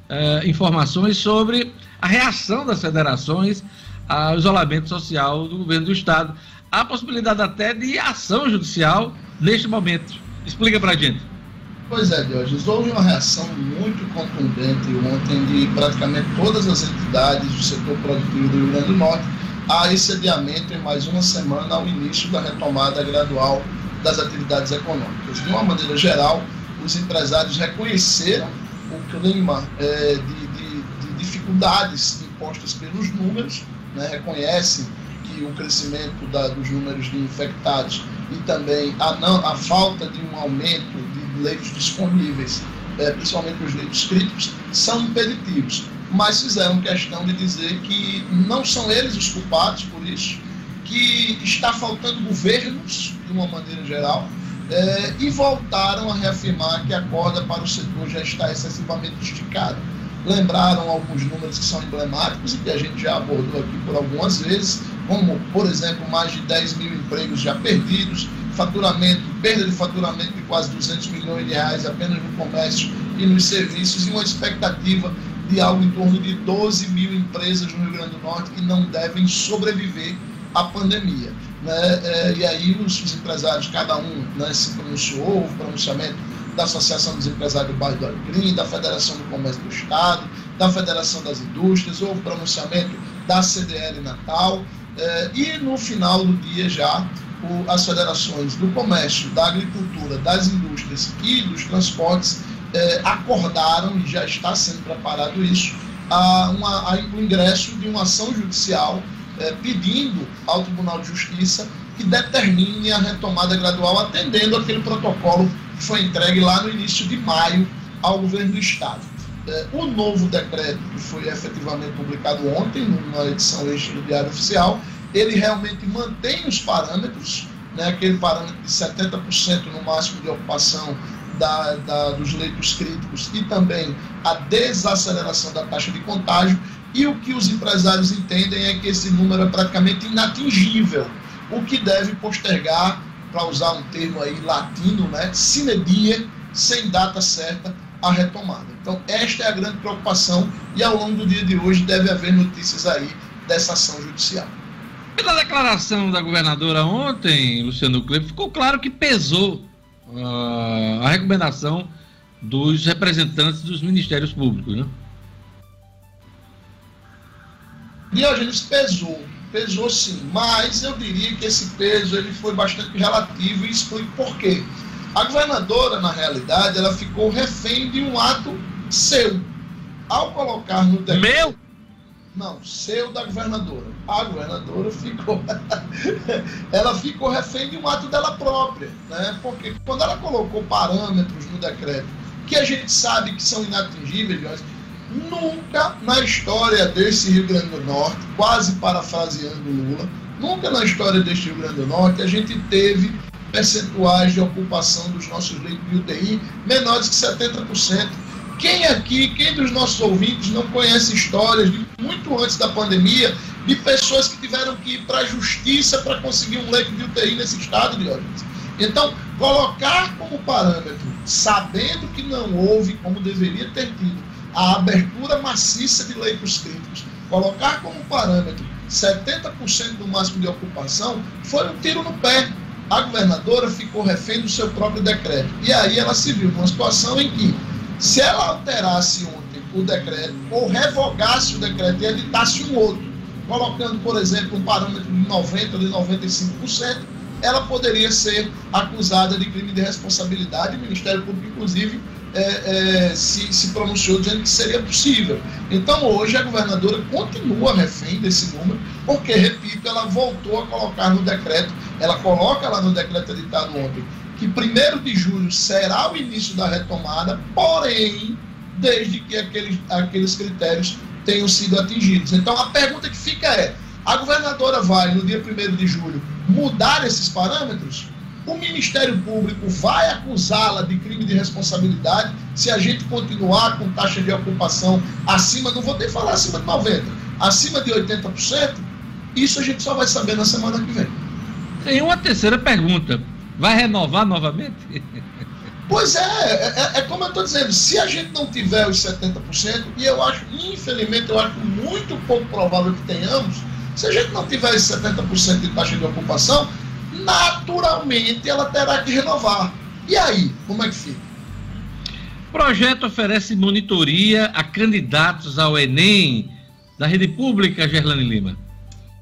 uh, informações sobre a reação das federações ao isolamento social do governo do Estado. Há possibilidade até de ação judicial neste momento. Explica para a gente. Pois é, Diógenes, houve uma reação muito contundente ontem de praticamente todas as entidades do setor produtivo do Rio Grande do Norte a esse adiamento em mais uma semana ao início da retomada gradual das atividades econômicas. De uma maneira geral, os empresários reconheceram o clima é, de, de, de, dificuldades impostas pelos números, né, reconhecem que o crescimento da, dos números de infectados e também a, não, a falta de um aumento de leitos disponíveis, é, principalmente os leitos críticos, são impeditivos mas fizeram questão de dizer que não são eles os culpados por isso, que está faltando governos, de uma maneira geral, é, e voltaram a reafirmar que a corda para o setor já está excessivamente esticada. Lembraram alguns números que são emblemáticos e que a gente já abordou aqui por algumas vezes, como, por exemplo, mais de 10 mil empregos já perdidos, faturamento, perda de faturamento de quase 200 milhões de reais apenas no comércio e nos serviços, e uma expectativa de algo em torno de 12 mil empresas no Rio Grande do Norte que não devem sobreviver à pandemia. Né? É, e aí os, os, empresários, cada um né, se pronunciou, o pronunciamento da Associação dos Empresários do Bairro do Alecrim, da Federação do Comércio do Estado, da Federação das Indústrias, houve pronunciamento da CDL Natal, é, e no final do dia já o, as federações do comércio, da agricultura, das indústrias e dos transportes é, acordaram, e já está sendo preparado isso, a, uma, a, o ingresso de uma ação judicial é, pedindo ao Tribunal de Justiça que determine a retomada gradual, atendendo aquele protocolo que foi entregue lá no início de maio ao governo do Estado. É, o novo decreto, que foi efetivamente publicado ontem, numa edição extra do Diário Oficial, ele realmente mantém os parâmetros, né, aquele parâmetro de 70% no máximo de ocupação da, da, dos leitos críticos e também a desaceleração da taxa de contágio. E o que os empresários entendem é que esse número é praticamente inatingível, o que deve postergar, para usar um termo aí latino, né, sine die, sem data certa a retomada. Então, esta é a grande preocupação e ao longo do dia de hoje deve haver notícias aí dessa ação judicial. Pela declaração da governadora ontem, Luciano Kleber, ficou claro que pesou uh, a recomendação dos representantes dos ministérios públicos, né? Diógenes pesou, pesou sim, mas eu diria que esse peso ele foi bastante relativo e explico por quê. A governadora, na realidade, ela ficou refém de um ato seu. Ao colocar no decreto. Meu? Não, seu da governadora. A governadora ficou. ela ficou refém de um ato dela própria. Né? Porque quando ela colocou parâmetros no decreto que a gente sabe que são inatingíveis, nunca na história desse Rio Grande do Norte, quase parafraseando Lula, nunca na história deste Rio Grande do Norte a gente teve percentuais de ocupação dos nossos leitos de UTI menores que 70%. Quem aqui, quem dos nossos ouvintes não conhece histórias de muito antes da pandemia de pessoas que tiveram que ir para a justiça para conseguir um leito de UTI nesse estado, de Diógenes? Então, colocar como parâmetro, sabendo que não houve, como deveria ter tido, a abertura maciça de leitos críticos, colocar como parâmetro 70% do máximo de ocupação, foi um tiro no pé a governadora ficou refém do seu próprio decreto. E aí ela se viu numa situação em que, se ela alterasse ontem o decreto, ou revogasse o decreto e editasse um outro, colocando, por exemplo, um parâmetro de 90% ou de 95%, ela poderia ser acusada de crime de responsabilidade. O Ministério Público, inclusive, é, é, se, se pronunciou dizendo que seria possível. Então, hoje, a governadora continua refém desse número, porque, repito, ela voltou a colocar no decreto, ela coloca lá no decreto editado ontem, que 1 de julho será o início da retomada, porém, desde que aqueles, aqueles critérios tenham sido atingidos. Então, a pergunta que fica é: a governadora vai, no dia 1 de julho, mudar esses parâmetros? O Ministério Público vai acusá-la de crime de responsabilidade se a gente continuar com taxa de ocupação acima, não vou nem falar acima de 90%, acima de 80%? Isso a gente só vai saber na semana que vem. Tem uma terceira pergunta. Vai renovar novamente? Pois é, é, é, é como eu estou dizendo, se a gente não tiver os 70%, e eu acho, infelizmente, eu acho muito pouco provável que tenhamos, se a gente não tiver esse 70% de taxa de ocupação, naturalmente ela terá que renovar. E aí, como é que fica? O projeto oferece monitoria a candidatos ao Enem da rede pública, Gerlane Lima.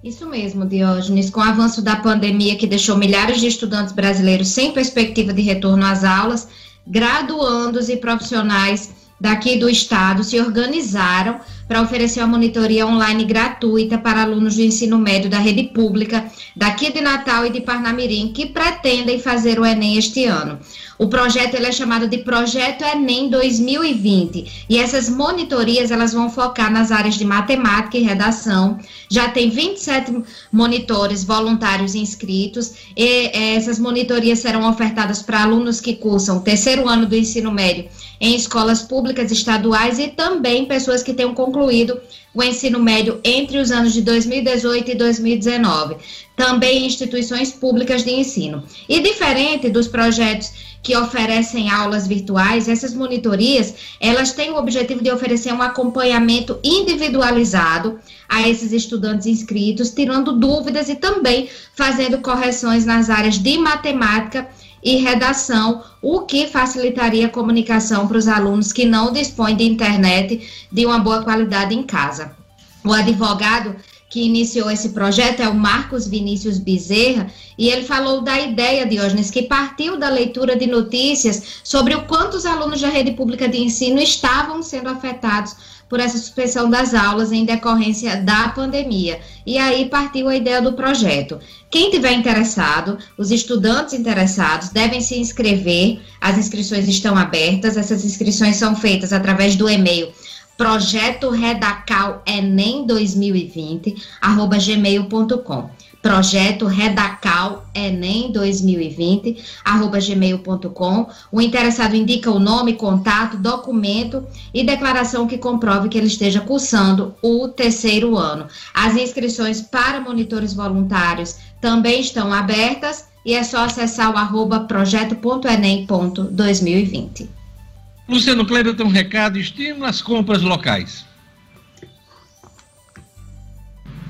Isso mesmo, Diógenes. Com o avanço da pandemia que deixou milhares de estudantes brasileiros sem perspectiva de retorno às aulas, graduandos e profissionais daqui do estado se organizaram para oferecer uma monitoria online gratuita para alunos do ensino médio da rede pública daqui de Natal e de Parnamirim que pretendem fazer o Enem este ano. O projeto ele é chamado de Projeto Enem 2020 e essas monitorias elas vão focar nas áreas de matemática e redação. Já tem 27 monitores voluntários inscritos e eh, essas monitorias serão ofertadas para alunos que cursam o terceiro ano do ensino médio em escolas públicas estaduais e também pessoas que tenham concluído o ensino médio entre os anos de 2018 e 2019, também instituições públicas de ensino. E diferente dos projetos que oferecem aulas virtuais, essas monitorias, elas têm o objetivo de oferecer um acompanhamento individualizado a esses estudantes inscritos, tirando dúvidas e também fazendo correções nas áreas de matemática e redação, o que facilitaria a comunicação para os alunos que não dispõem de internet de uma boa qualidade em casa. O advogado que iniciou esse projeto é o Marcos Vinícius Bezerra, e ele falou da ideia, Diógenes, que partiu da leitura de notícias sobre o quanto os alunos da rede pública de ensino estavam sendo afetados por essa suspensão das aulas em decorrência da pandemia. E aí partiu a ideia do projeto. Quem tiver interessado, os estudantes interessados devem se inscrever, as inscrições estão abertas, essas inscrições são feitas através do e-mail projeto redacal enem 2020 arroba gmail.com projeto redacal enem 2020 arroba gmail.com o interessado indica o nome, contato, documento e declaração que comprove que ele esteja cursando o terceiro ano. As inscrições para monitores voluntários também estão abertas e é só acessar o arroba projeto.enem.2020. Luciano Kleber tem um recado: estímulo às compras locais.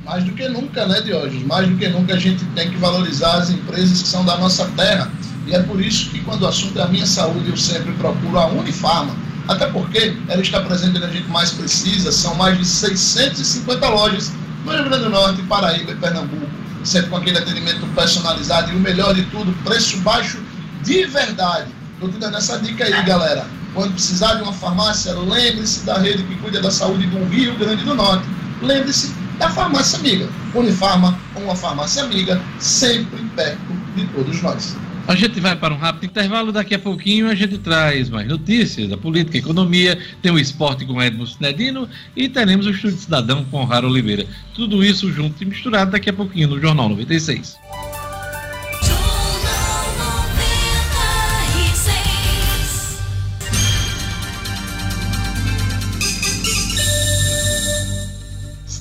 Mais do que nunca, né, Diógenes? Mais do que nunca a gente tem que valorizar as empresas que são da nossa terra. E é por isso que, quando o assunto é a minha saúde, eu sempre procuro a Unifarma. Até porque ela está presente onde a gente mais precisa. São mais de 650 lojas no Rio Grande do Norte, Paraíba e Pernambuco. Sempre com aquele atendimento personalizado e o melhor de tudo, preço baixo de verdade. Estou te dando essa dica aí, galera. Quando precisar de uma farmácia, lembre-se da rede que cuida da saúde do Rio Grande do Norte. Lembre-se da farmácia amiga. Unifarma, uma farmácia amiga, sempre perto de todos nós. A gente vai para um rápido intervalo, daqui a pouquinho a gente traz mais notícias da política, economia, tem o esporte com Edmo Sinedino e teremos o Estúdio Cidadão com Raro Oliveira. Tudo isso junto e misturado daqui a pouquinho no Jornal 96.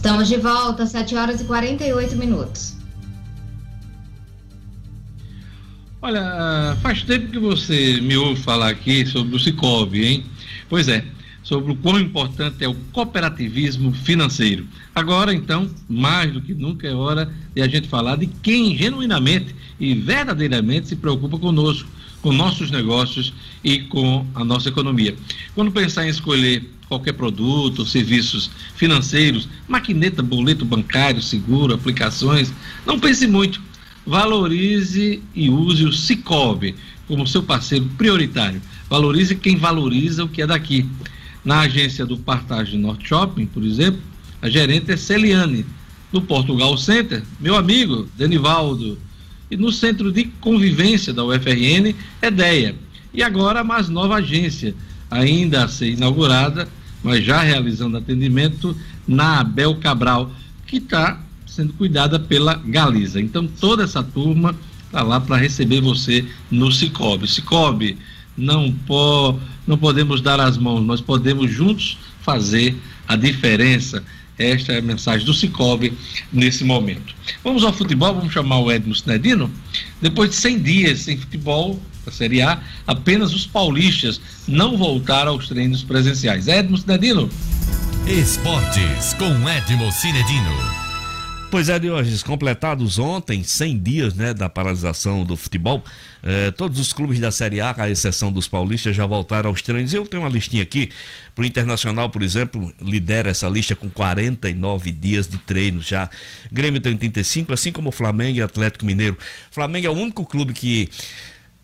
Estamos de volta, 7 horas e 48 minutos. Olha, faz tempo que você me ouve falar aqui sobre o Cicobi, hein? Pois é, sobre o quão importante é o cooperativismo financeiro. Agora, então, mais do que nunca é hora de a gente falar de quem genuinamente e verdadeiramente se preocupa conosco, com nossos negócios e com a nossa economia. Quando pensar em escolher qualquer produto, serviços financeiros, maquineta, boleto bancário, seguro, aplicações, não pense muito. Valorize e use o Cicobi como seu parceiro prioritário. Valorize quem valoriza o que é daqui. Na agência do Partage Norte Shopping, por exemplo, a gerente é Celiane. No Portugal Center, meu amigo Denivaldo. E no Centro de Convivência da UFRN, Edeia. E agora a mais nova agência, ainda a ser inaugurada, mas já realizando atendimento na Abel Cabral, que está sendo cuidada pela Galiza. Então toda essa turma está lá para receber você no Cicobi. Cicobi, não, po, não podemos dar as mãos, nós podemos juntos fazer a diferença. Esta é a mensagem do Cicobi nesse momento. Vamos ao futebol, vamos chamar o Edmo Sinedino. Depois de 100 dias sem futebol, da Série A, apenas os paulistas não voltaram aos treinos presenciais. Edmo Cinedino. Esportes com Edmo Cinedino. Pois é, Diógenes, completados ontem 100 dias né, da paralisação do futebol, eh, todos os clubes da Série A, à exceção dos paulistas, já voltaram aos treinos. Eu tenho uma listinha aqui, para o Internacional, por exemplo, lidera essa lista com 49 dias de treino já. Grêmio tem 35, assim como o Flamengo e Atlético Mineiro. Flamengo é o único clube que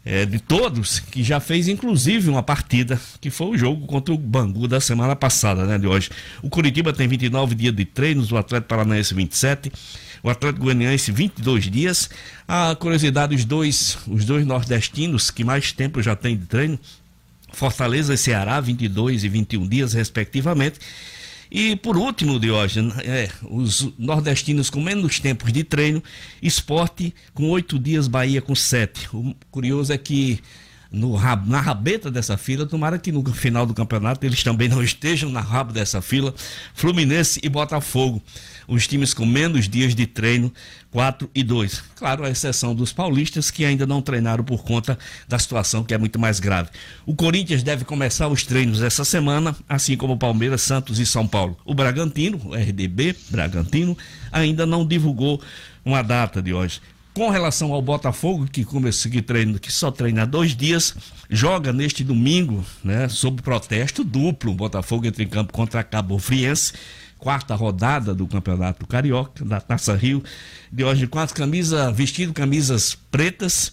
é, de todos, que já fez inclusive uma partida, que foi o jogo contra o Bangu da semana passada, né, de hoje. O Curitiba tem 29 dias de treinos, o Atlético Paranaense 27, o Atlético Goianiense 22 dias. A curiosidade, os dois, os dois nordestinos que mais tempo já tem de treino, Fortaleza e Ceará, 22 e 21 dias, respectivamente. E por último, Diógenes, é, os nordestinos com menos tempos de treino, esporte com oito dias, Bahia com sete. O curioso é que no, na rabeta dessa fila, tomara que no final do campeonato eles também não estejam na rabo dessa fila, Fluminense e Botafogo, os times com menos dias de treino, 4 e 2. Claro, a exceção dos paulistas que ainda não treinaram por conta da situação que é muito mais grave. O Corinthians deve começar os treinos essa semana, assim como Palmeiras, Santos e São Paulo. O Bragantino, o RDB, Bragantino, ainda não divulgou uma data de hoje. Com relação ao Botafogo, que começou que treino, que só treina dois dias, joga neste domingo, né, sob protesto duplo. O Botafogo entra em campo contra a Cabo Friense, quarta rodada do Campeonato Carioca, da Taça Rio, de hoje as camisas, vestindo camisas pretas,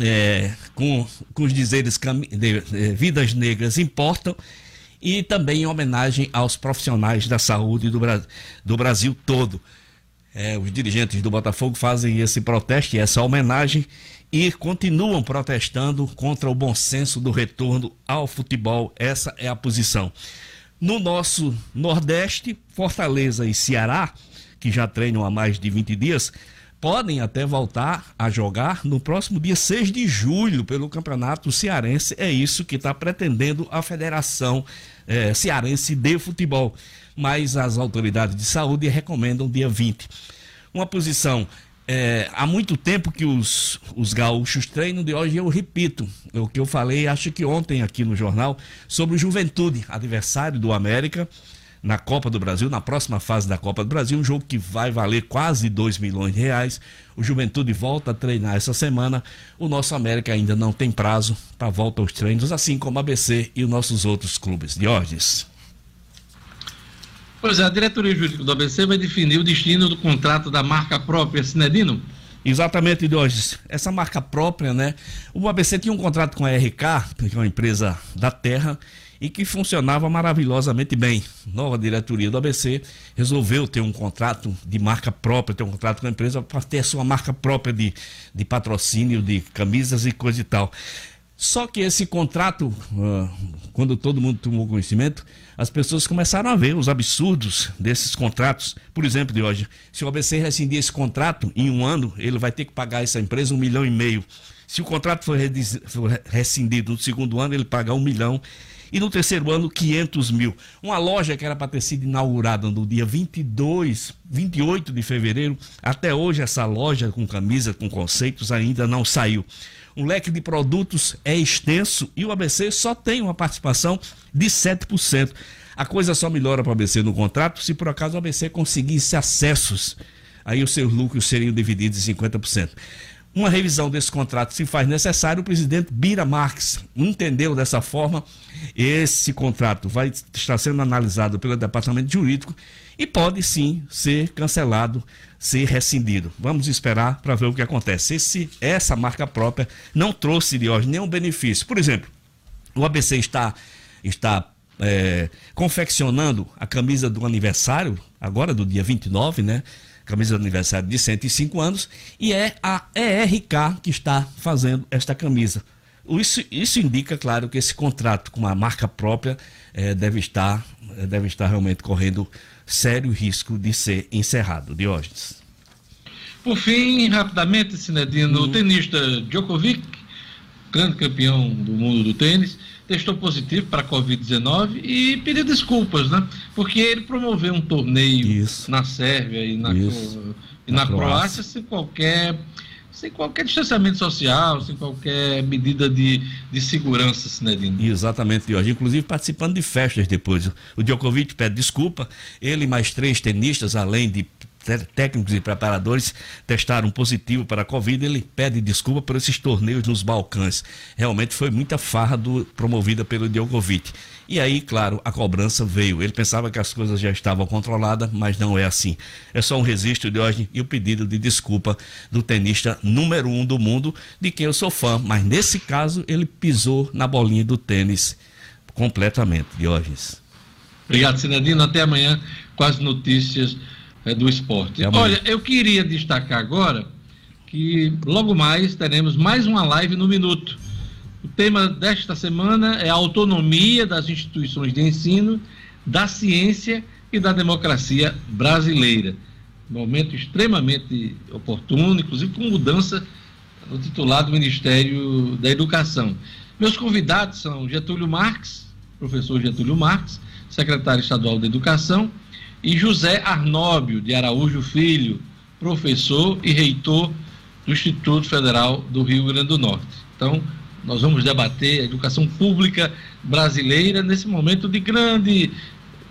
é, com, com os dizeres de, de, Vidas Negras Importam, e também em homenagem aos profissionais da saúde do, do Brasil todo. É, os dirigentes do Botafogo fazem esse protesto e essa homenagem e continuam protestando contra o bom senso do retorno ao futebol. Essa é a posição. No nosso Nordeste, Fortaleza e Ceará, que já treinam há mais de 20 dias, podem até voltar a jogar no próximo dia 6 de julho pelo Campeonato Cearense. É isso que está pretendendo a Federação é, Cearense de Futebol mas as autoridades de saúde recomendam dia 20. Uma posição é, há muito tempo que os, os gaúchos treinam, de hoje eu repito o que eu falei, acho que ontem aqui no jornal, sobre o Juventude, adversário do América na Copa do Brasil, na próxima fase da Copa do Brasil, um jogo que vai valer quase 2 milhões de reais. O Juventude volta a treinar essa semana. O nosso América ainda não tem prazo para volta aos treinos, assim como a ABC e os nossos outros clubes. Diógenes. Pois é, a diretoria jurídica do ABC vai definir o destino do contrato da marca própria Sinedino. Exatamente, Diógenes. Essa marca própria, né? O ABC tinha um contrato com a RK, que é uma empresa da terra, e que funcionava maravilhosamente bem. Nova diretoria do ABC resolveu ter um contrato de marca própria, ter um contrato com a empresa para ter a sua marca própria de, de patrocínio de camisas e coisa e tal. Só que esse contrato, ah, quando todo mundo tomou conhecimento, as pessoas começaram a ver os absurdos desses contratos. Por exemplo, de hoje, se o ABC rescindir esse contrato em um ano, ele vai ter que pagar essa empresa um milhão e meio. Se o contrato for rescindido no segundo ano, ele paga um milhão. E no terceiro ano, 500 mil. Uma loja que era para ter sido inaugurada no dia 22, 28 de fevereiro, até hoje essa loja com camisa, com conceitos, ainda não saiu. O leque de produtos é extenso e o ABC só tem uma participação de 7%. A coisa só melhora para o ABC no contrato se por acaso o ABC conseguisse acessos. Aí os seus lucros seriam divididos em 50%. Uma revisão desse contrato se faz necessário. O presidente Bira Marques entendeu dessa forma. Esse contrato vai estar sendo analisado pelo departamento jurídico e pode sim ser cancelado, ser rescindido. Vamos esperar para ver o que acontece. Esse, essa marca própria não trouxe de hoje nenhum benefício. Por exemplo, o ABC está, está é, confeccionando a camisa do aniversário, agora do dia 29, né? Camisa do aniversário de 105 anos, e é a ERK que está fazendo esta camisa. Isso, isso indica, claro, que esse contrato com a marca própria é, deve, estar, deve estar realmente correndo sério risco de ser encerrado. Diógenes. Por fim, rapidamente, Sinedino, uhum. o tenista Djokovic, grande campeão do mundo do tênis, testou positivo para a Covid-19 e pediu desculpas, né? Porque ele promoveu um torneio Isso. na Sérvia e na, Isso. e na, na Croácia. Croácia sem qualquer sem qualquer distanciamento social, sem qualquer medida de, de segurança, Sinedino. Exatamente, Jorge. Inclusive participando de festas depois. O Djokovic pede desculpa, ele mais três tenistas, além de técnicos e preparadores testaram positivo para a Covid, ele pede desculpa por esses torneios nos Balcãs. Realmente foi muita farra do, promovida pelo Djokovic. E aí, claro, a cobrança veio. Ele pensava que as coisas já estavam controladas, mas não é assim. É só um registro de hoje e o pedido de desculpa do tenista número um do mundo, de quem eu sou fã. Mas nesse caso, ele pisou na bolinha do tênis completamente, Diógenes. Obrigado, Sinadino. Até amanhã com as notícias é, do esporte. Olha, eu queria destacar agora que logo mais teremos mais uma live no Minuto. O tema desta semana é a autonomia das instituições de ensino, da ciência e da democracia brasileira. Momento extremamente oportuno, inclusive com mudança no titular do Ministério da Educação. Meus convidados são Getúlio Marques, professor Getúlio Marques, secretário estadual da Educação, e José Arnóbio de Araújo Filho, professor e reitor do Instituto Federal do Rio Grande do Norte. Então, nós vamos debater a educação pública brasileira nesse momento de grande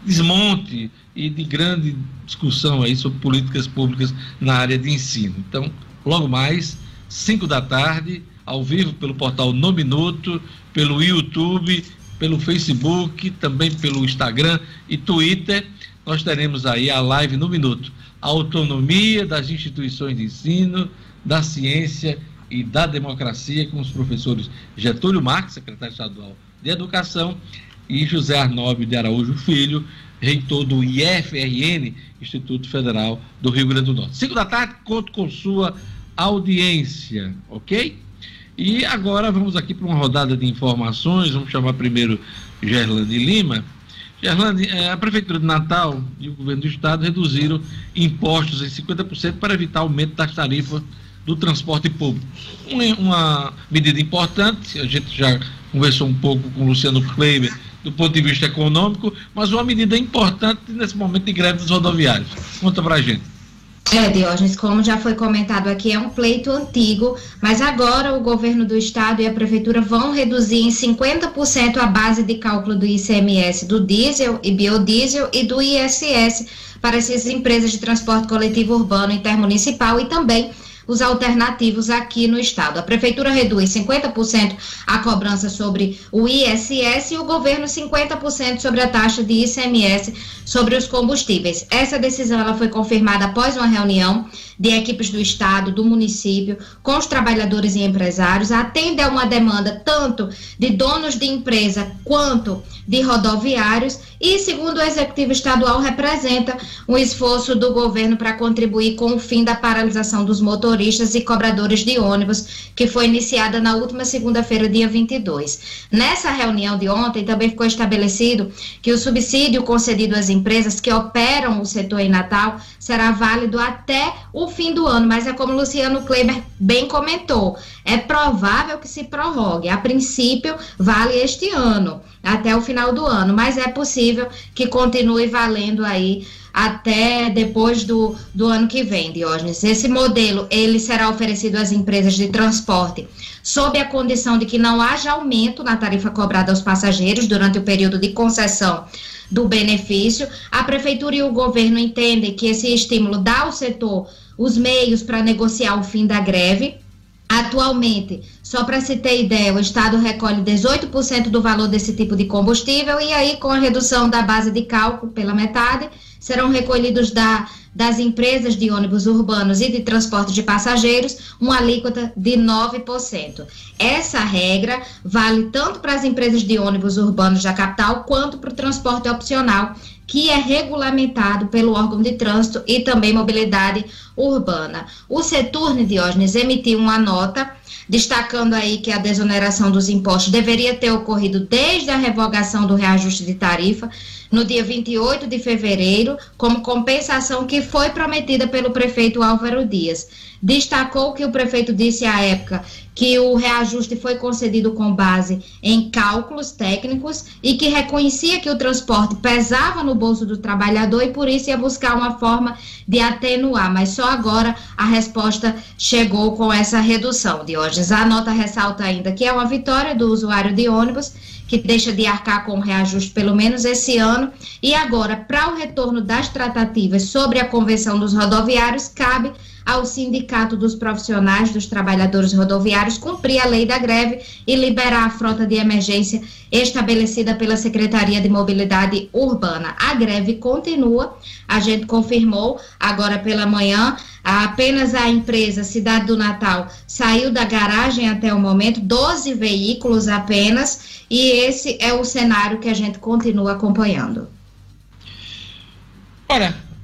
desmonte e de grande discussão aí sobre políticas públicas na área de ensino. Então, logo mais, 5 da tarde, ao vivo pelo portal No Minuto, pelo YouTube, pelo Facebook, também pelo Instagram e Twitter nós teremos aí a live no minuto. A autonomia das instituições de ensino, da ciência e da democracia, com os professores Getúlio Marques, secretário estadual de Educação, e José Arnóbio de Araújo Filho, reitor do IFRN, Instituto Federal do Rio Grande do Norte. Cinco da tarde, conto com sua audiência, ok? E agora vamos aqui para uma rodada de informações. Vamos chamar primeiro Gerlane Lima Gerlane, é, a Prefeitura de Natal e o Governo do Estado reduziram impostos em 50% para evitar aumento das tarifas do transporte público. Uma medida importante, a gente já conversou um pouco com o Luciano Kleiber do ponto de vista econômico, mas uma medida importante nesse momento de greve dos rodoviários. Conta pra gente. É, Diógenes, como já foi comentado aqui, é um pleito antigo, mas agora o governo do estado e a prefeitura vão reduzir em 50% a base de cálculo do ICMS do diesel e biodiesel e do ISS para essas empresas de transporte coletivo urbano intermunicipal e também os alternativos aqui no estado. A prefeitura reduz 50% a cobrança sobre o ISS e o governo 50% sobre a taxa de ICMS sobre os combustíveis. Essa decisão ela foi confirmada após uma reunião de equipes do estado, do município, com os trabalhadores e empresários, atende a uma demanda tanto de donos de empresa quanto de rodoviários e, segundo o executivo estadual, representa um esforço do governo para contribuir com o fim da paralisação dos motoristas e cobradores de ônibus, que foi iniciada na última segunda-feira, dia 22. Nessa reunião de ontem, também ficou estabelecido que o subsídio concedido às empresas que operam o setor em Natal será válido até o fim do ano, mas é como o Luciano Kleber bem comentou, é provável que se prorrogue. A princípio, vale este ano, até o final do ano, mas é possível que continue valendo aí até depois do, do ano que vem, Diógenes. Esse modelo, ele será oferecido às empresas de transporte sob a condição de que não haja aumento na tarifa cobrada aos passageiros durante o período de concessão do benefício. A prefeitura e o governo entendem que esse estímulo dá ao setor os meios para negociar o fim da greve. Atualmente, só para se ter ideia, o Estado recolhe 18% do valor desse tipo de combustível, e aí, com a redução da base de cálculo pela metade, serão recolhidos da, das empresas de ônibus urbanos e de transporte de passageiros uma alíquota de 9%. Essa regra vale tanto para as empresas de ônibus urbanos da capital quanto para o transporte opcional, que é regulamentado pelo órgão de trânsito e também mobilidade urbana. O Seturne Diógenes emitiu uma nota destacando aí que a desoneração dos impostos deveria ter ocorrido desde a revogação do reajuste de tarifa, no dia 28 de fevereiro, como compensação que foi prometida pelo prefeito Álvaro Dias. Destacou que o prefeito disse à época que o reajuste foi concedido com base em cálculos técnicos e que reconhecia que o transporte pesava no bolso do trabalhador e por isso ia buscar uma forma de atenuar, mas só agora a resposta chegou com essa redução de hoje. A nota ressalta ainda que é uma vitória do usuário de ônibus que deixa de arcar com o reajuste pelo menos esse ano. E agora, para o retorno das tratativas sobre a convenção dos rodoviários, cabe ao Sindicato dos Profissionais dos Trabalhadores Rodoviários cumprir a lei da greve e liberar a frota de emergência estabelecida pela Secretaria de Mobilidade Urbana. A greve continua, a gente confirmou agora pela manhã, apenas a empresa Cidade do Natal saiu da garagem até o momento, 12 veículos apenas, e esse é o cenário que a gente continua acompanhando.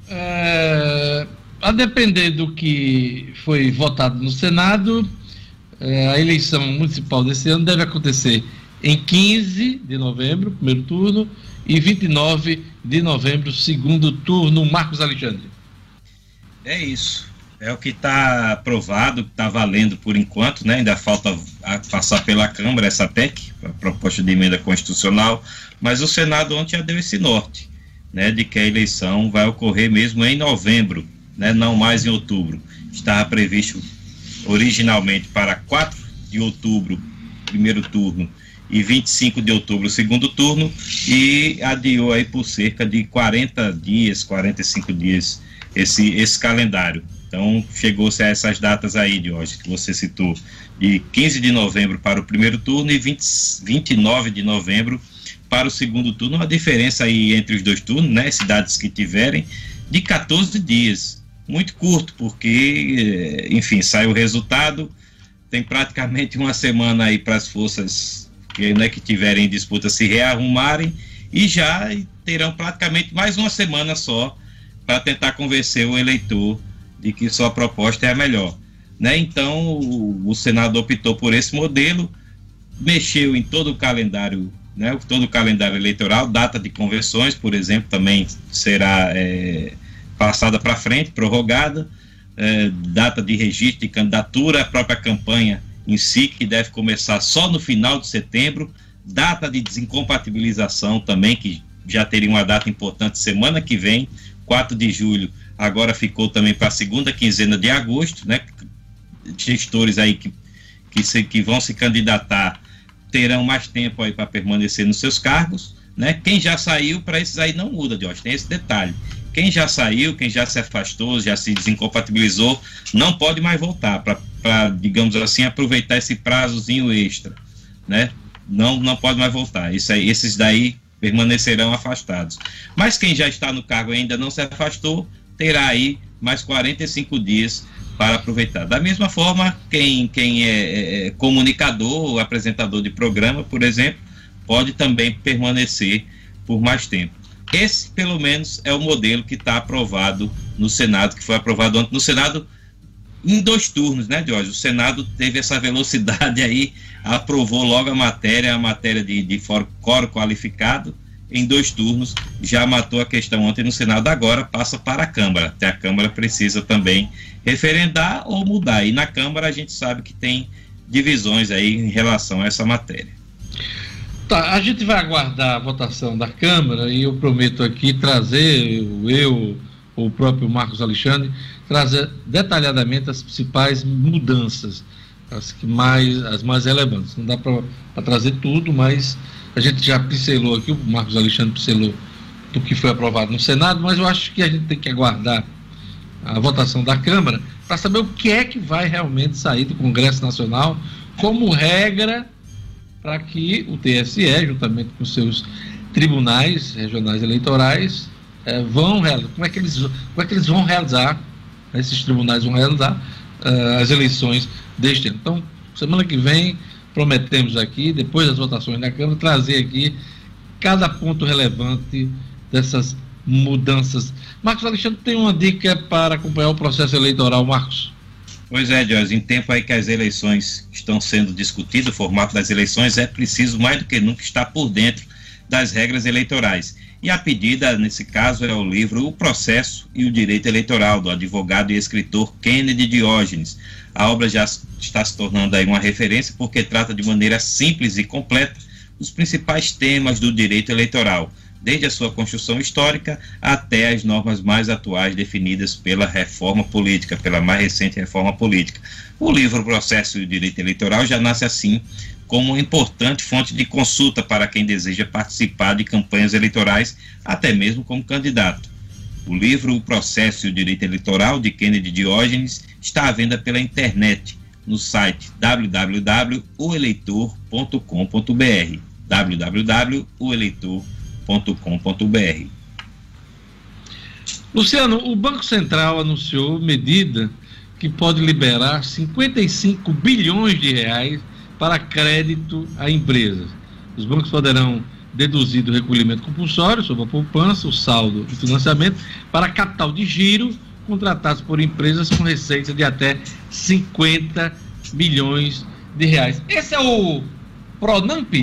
É a depender do que foi votado no Senado, é, a eleição municipal desse ano deve acontecer em 15 de novembro, primeiro turno, e 29 de novembro, segundo turno. Marcos Alexandre. É isso. É o que está aprovado, está valendo por enquanto, né? Ainda falta passar pela Câmara essa PEC, a proposta de emenda constitucional, mas o Senado ontem já deu esse norte, né? De que a eleição vai ocorrer mesmo em novembro né, não mais em outubro. Estava previsto originalmente para 4 de outubro, primeiro turno, e 25 de outubro, segundo turno, e adiou aí por cerca de 40 dias, 45 dias, esse, esse calendário. Então, chegou-se a essas datas aí de hoje, que você citou, de 15 de novembro para o primeiro turno e 20, 29 de novembro para o segundo turno, uma diferença aí entre os dois turnos, né, cidades que tiverem, de 14 dias muito curto, porque, eh, enfim, sai o resultado, tem praticamente uma semana aí para as forças que, né, que tiverem disputa se rearrumarem e já terão praticamente mais uma semana só para tentar convencer o eleitor de que sua proposta é a melhor. Né? Então, o, o Senado optou por esse modelo, mexeu em todo o calendário né, todo o calendário eleitoral, data de convenções, por exemplo, também será é, passada para frente, prorrogada, é, data de registro de candidatura, a própria campanha em si, que deve começar só no final de setembro, data de desincompatibilização também, que já teria uma data importante semana que vem, 4 de julho, agora ficou também para a segunda quinzena de agosto, né? Gestores aí que, que, se, que vão se candidatar terão mais tempo aí para permanecer nos seus cargos, né? Quem já saiu, para esses aí não muda, Jorge, tem esse detalhe. Quem já saiu, quem já se afastou, já se desincompatibilizou, não pode mais voltar para, digamos assim, aproveitar esse prazozinho extra, né? Não, não pode mais voltar. Isso aí, esses daí permanecerão afastados. Mas quem já está no cargo e ainda não se afastou, terá aí mais 45 dias para aproveitar. Da mesma forma, quem, quem é, é, é comunicador, apresentador de programa, por exemplo, pode também permanecer por mais tempo. Esse, pelo menos, é o modelo que está aprovado no Senado, que foi aprovado ontem no Senado em dois turnos, né, Jorge? O Senado teve essa velocidade aí, aprovou logo a matéria, a matéria de, de fórum qualificado, em dois turnos, já matou a questão ontem no Senado, agora passa para a Câmara. Até a Câmara precisa também referendar ou mudar. E na Câmara a gente sabe que tem divisões aí em relação a essa matéria. Tá, a gente vai aguardar a votação da Câmara e eu prometo aqui trazer, eu, o próprio Marcos Alexandre, trazer detalhadamente as principais mudanças, as que mais, as mais relevantes. Não dá para trazer tudo, mas a gente já pincelou aqui, o Marcos Alexandre pincelou do que foi aprovado no Senado, mas eu acho que a gente tem que aguardar a votação da Câmara para saber o que é que vai realmente sair do Congresso Nacional como regra para que o TSE, juntamente com seus tribunais regionais eleitorais, eh, vão como é que eles, como é que eles vão realizar, esses tribunais vão realizar uh, as eleições deste ano. Então, semana que vem prometemos aqui, depois das votações da Câmara, trazer aqui cada ponto relevante dessas mudanças. Marcos Alexandre tem uma dica para acompanhar o processo eleitoral, Marcos? Pois é, Jorge, em tempo aí que as eleições estão sendo discutidas, o formato das eleições, é preciso mais do que nunca estar por dentro das regras eleitorais. E a pedida, nesse caso, é o livro O Processo e o Direito Eleitoral, do advogado e escritor Kennedy Diógenes. A obra já está se tornando aí uma referência porque trata de maneira simples e completa os principais temas do direito eleitoral, desde a sua construção histórica até as normas mais atuais definidas pela reforma política, pela mais recente reforma política. O livro Processo e o Direito Eleitoral já nasce assim como importante fonte de consulta para quem deseja participar de campanhas eleitorais, até mesmo como candidato. O livro O Processo e o Direito Eleitoral, de Kennedy Diógenes, está à venda pela internet no site www.oeleitor.com.br www.oeleitor.com.br Luciano, o Banco Central anunciou medida que pode liberar 55 bilhões de reais para crédito a empresas. Os bancos poderão deduzir do recolhimento compulsório sobre a poupança, o saldo de financiamento, para capital de giro contratados por empresas com receita de até 50 milhões de reais. Esse é o Pronamp?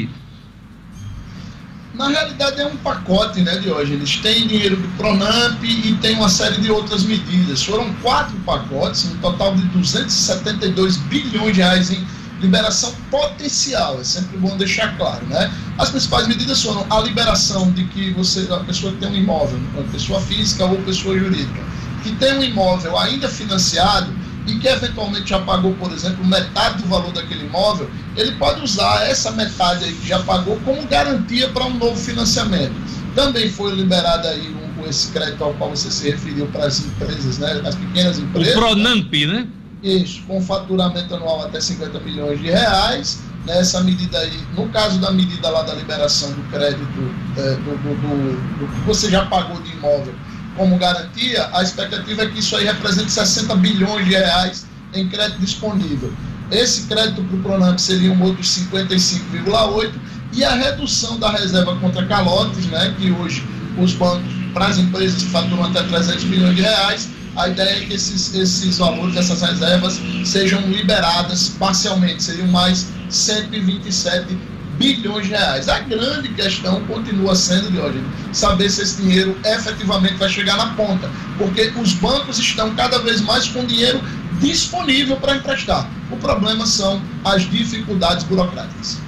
Na realidade é um pacote, né, de hoje. Eles têm dinheiro do Pronamp e tem uma série de outras medidas. Foram quatro pacotes, um total de 272 bilhões de reais em liberação potencial, é sempre bom deixar claro, né? As principais medidas foram a liberação de que você, a pessoa que tem um imóvel, pessoa física ou pessoa jurídica, que tem um imóvel ainda financiado e que eventualmente já pagou, por exemplo, metade do valor daquele imóvel, ele pode usar essa metade aí que já pagou como garantia para um novo financiamento. Também foi liberado aí um, esse crédito ao qual você se referiu para as empresas, né, as pequenas empresas. O Pronamp, né? Isso, com faturamento anual até 50 milhões de reais. Nessa medida aí, no caso da medida lá da liberação do crédito é, do, do, do, do, que você já pagou de imóvel como garantia, a expectativa é que isso aí represente 60 bilhões de reais em crédito disponível. Esse crédito para o Pronamp seria um outro 55,8 e a redução da reserva contra calotes, né, que hoje os bancos, para as empresas que faturam até 300 milhões de reais, a ideia é que esses, esses valores, essas reservas, sejam liberadas parcialmente, seriam mais 127 bilhões de reais. A grande questão continua sendo, Diógenes, saber se esse dinheiro efetivamente vai chegar na ponta, porque os bancos estão cada vez mais com dinheiro disponível para emprestar. O problema são as dificuldades burocráticas.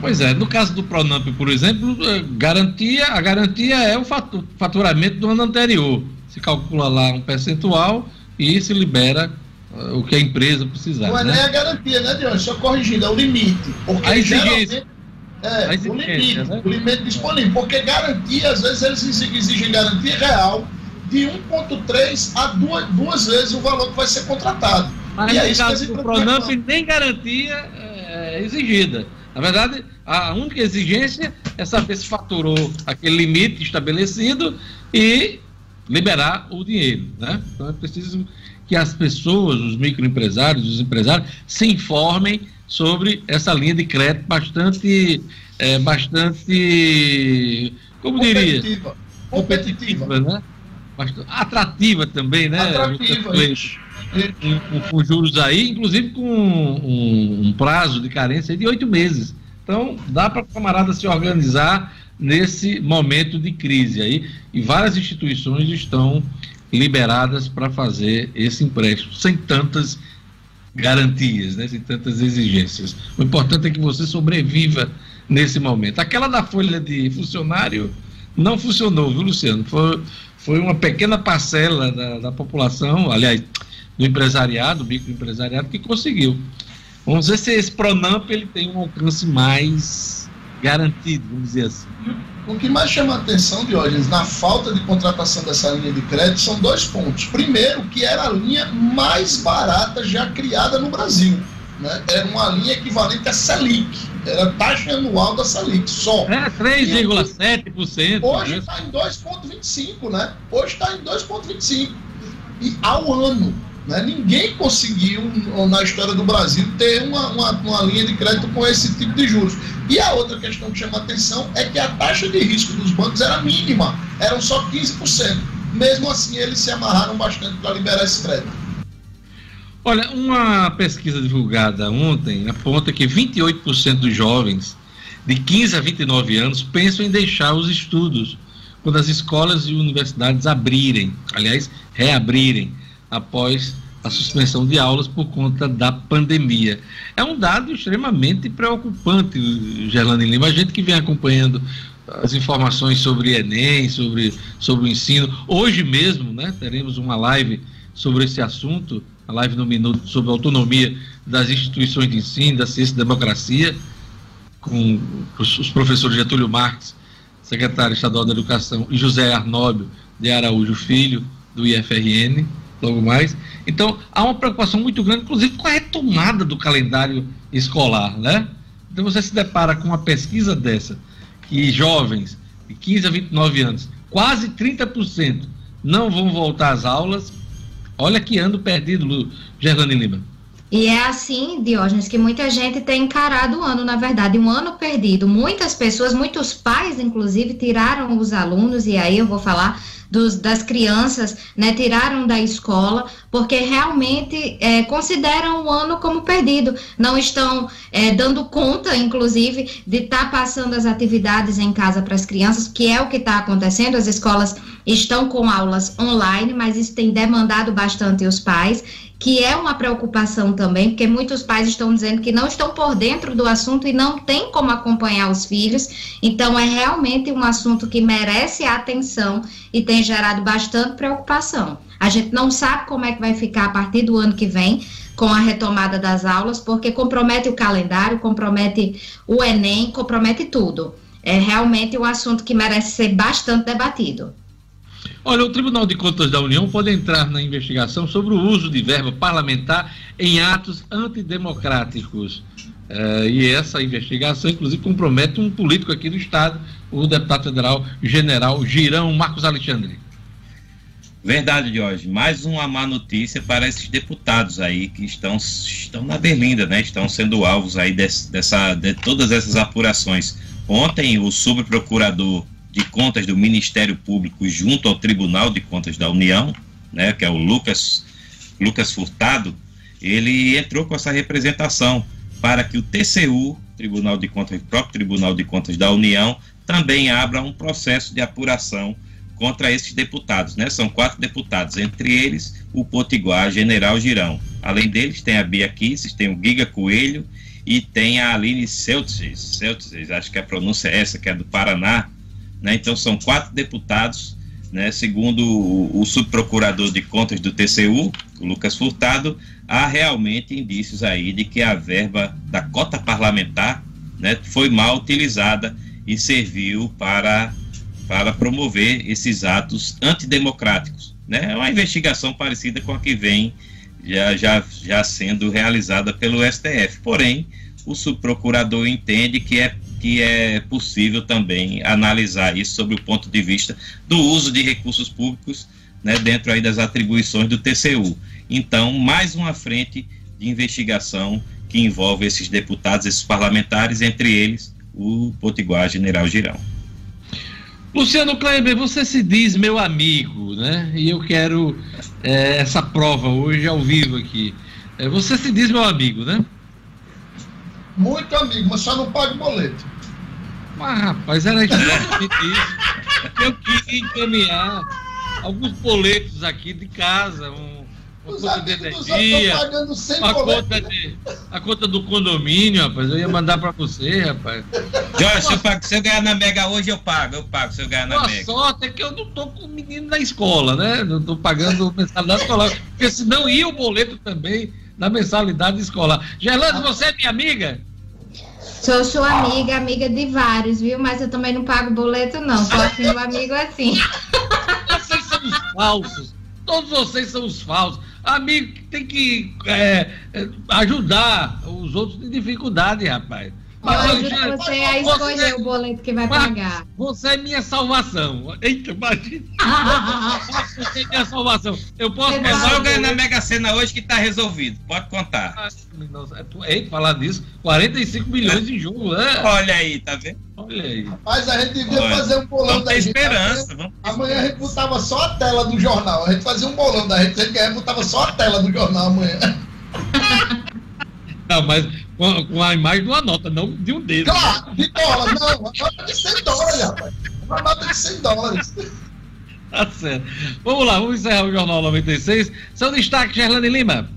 Pois é, no caso do Pronamp, por exemplo, eh, garantia, a garantia é o faturamento do ano anterior. se calcula lá um percentual e se libera o que a empresa precisar. Não é né? nem a garantia, né, Diogo? Só corrigindo, é o limite. Porque A exigência. É, o limite, né? o limite disponível. Porque garantia, às vezes eles exigem- garantia real de 1,3 a duas, duas vezes o valor que vai ser contratado. Mas E é no isso caso empresas Pronamp, nem garantia é exigida. Na verdade, a única exigência é saber se faturou aquele limite estabelecido e liberar o dinheiro. Né? Então é preciso que as pessoas, os microempresários, os empresários, se informem sobre essa linha de crédito bastante, é, bastante, como diria, Competitiva. Competitiva. competitiva, né? Bastante atrativa também, né? Atrativa, com- com juros aí, inclusive com um, um prazo de carência de oito meses. Então, dá para o camarada se organizar nesse momento de crise aí, e várias instituições estão liberadas para fazer esse empréstimo, sem tantas garantias, né, sem tantas exigências. O importante é que você sobreviva nesse momento. Aquela da folha de funcionário não funcionou, viu, Luciano? Foi, foi uma pequena parcela da, da população, aliás, do empresariado, do microempresariado, que conseguiu. Vamos ver se esse Pronamp ele tem um alcance mais garantido, vamos dizer assim. O que mais chama a atenção, Diógenes, na falta de contratação dessa linha de crédito são dois pontos. Primeiro, que era a linha mais barata já criada no Brasil. Né? Era uma linha equivalente à Selic. Era a taxa anual da Selic, só. É, 3,7%. Hoje né? está em 2,25, né? Hoje está em 2,25. E ao ano. Né? Ninguém conseguiu, na história do Brasil, ter uma, uma, uma linha de crédito com esse tipo de juros. E a outra questão que chama a atenção é que a taxa de risco dos bancos era mínima, eram só 15%. Mesmo assim, eles se amarraram bastante para liberar esse crédito. Olha, uma pesquisa divulgada ontem aponta que 28% dos jovens de 15 a 29 anos pensam em deixar os estudos quando as escolas e universidades abrirem, aliás, reabrirem após a suspensão de aulas por conta da pandemia. É um dado extremamente preocupante, Gerlane Lima. A gente que vem acompanhando as informações sobre Enem, sobre, sobre o ensino. Hoje mesmo, né, teremos uma live sobre esse assunto, a live no Minuto sobre a autonomia das instituições de ensino, da ciência e democracia, com os professores Getúlio Marques, secretário estadual da Educação, e José Arnóbio de Araújo Filho, do IFRN, logo mais. Então, há uma preocupação muito grande, inclusive com a retomada do calendário escolar, né? Então, você se depara com uma pesquisa dessa, que jovens de 15 a 29 anos, quase 30% não vão voltar às aulas. Olha que ano perdido, Gerlane Lima. E é assim, Diógenes, que muita gente tem encarado o ano, na verdade, um ano perdido. Muitas pessoas, muitos pais, inclusive, tiraram os alunos, e aí eu vou falar dos, das crianças, né, tiraram da escola, porque realmente é, consideram o ano como perdido. Não estão é, dando conta, inclusive, de estar passando as atividades em casa para as crianças, que é o que está acontecendo. As escolas estão com aulas online, mas isso tem demandado bastante os pais que é uma preocupação também, porque muitos pais estão dizendo que não estão por dentro do assunto e não tem como acompanhar os filhos. Então, é realmente um assunto que merece atenção e tem gerado bastante preocupação. A gente não sabe como é que vai ficar a partir do ano que vem com a retomada das aulas, porque compromete o calendário, compromete o Enem, compromete tudo. É realmente um assunto que merece ser bastante debatido. Olha, o Tribunal de Contas da União pode entrar na investigação sobre o uso de verba parlamentar em atos antidemocráticos. Eh, e essa investigação, inclusive, compromete um político aqui do Estado, o deputado federal general Girão Marcos Alexandre. Verdade, Jorge. Mais uma má notícia para esses deputados aí que estão, estão na berlinda, né? Estão sendo alvos aí desse, dessa, de todas essas apurações. Ontem, o subprocurador de contas do Ministério Público junto ao Tribunal de Contas da União, né, que é o Lucas, Lucas Furtado, ele entrou com essa representação para que o TCU, Tribunal de Contas, o próprio Tribunal de Contas da União, também abra um processo de apuração contra esses deputados, né? São quatro deputados, entre eles o Potiguar General Girão. Além deles tem a Bia Kisses, tem o Giga Coelho e tem a Aline Seltzes, Seltzes, acho que a pronúncia é essa, que é do Paraná, né? Então são quatro deputados né, segundo o, o subprocurador de contas do TCU, o Lucas Furtado, há realmente indícios aí de que a verba da cota parlamentar né, foi mal utilizada e serviu para, para promover esses atos antidemocráticos. Né? É uma investigação parecida com a que vem já, já, já sendo realizada pelo STF. Porém, o subprocurador entende que é, que é possível também analisar isso sob o ponto de vista do uso de recursos públicos né, dentro aí das atribuições do TCU. Então, mais uma frente de investigação que envolve esses deputados, esses parlamentares, entre eles o Potiguar General Girão. Luciano Kleber, você se diz meu amigo, né? E eu quero é, essa prova hoje ao vivo aqui. É, você se diz meu amigo, né? Muito amigo, mas só não paga boleto. Mas, rapaz, era exatamente isso. Eu queria encaminhar alguns boletos aqui de casa, um, Os conta de energia, boleto. conta de, a conta do condomínio, rapaz. Eu ia mandar pra você, rapaz. Jorge, se eu, pago- se eu ganhar na Mega hoje, eu pago, eu pago se eu ganhar na A Mega. sorte é que eu não tô com o menino na escola, né? Não tô pagando mensalidade escolar. Porque senão ia o boleto também na mensalidade escolar. Gerlando, você é minha amiga? Sou sua amiga, amiga de vários, viu? Mas eu também não pago boleto, não. Sou assim, um amigo assim. Vocês são os falsos. Todos vocês são os falsos. Amigo que tem que é, é, ajudar os outros em dificuldade, rapaz. Eu Mas, ajudo você a escolher o boleto que vai pagar. Você é minha salvação. Eita, imagina. Você é minha salvação. Eu posso Você É só eu ganhar na Mega Sena hoje que tá resolvido. Pode contar. Ah, nossa, é Ei, falar disso, 45 milhões em jogo, né? Olha aí, tá vendo? Olha aí. Mas a gente devia Olha, fazer um bolão Vamos da gente. esperança. Vamos ter Amanhã a gente botava só a tela do jornal. A gente fazia um bolão da gente, a gente botava só a tela do jornal amanhã. Não, mas com a, com a imagem de uma nota, não de um dedo. Claro, de dólar, não, uma nota de 100 dólares, rapaz. Uma nota de 100 dólares. Tá certo. Vamos lá, vamos encerrar o Jornal 96. Seu destaque, Gerlane Lima.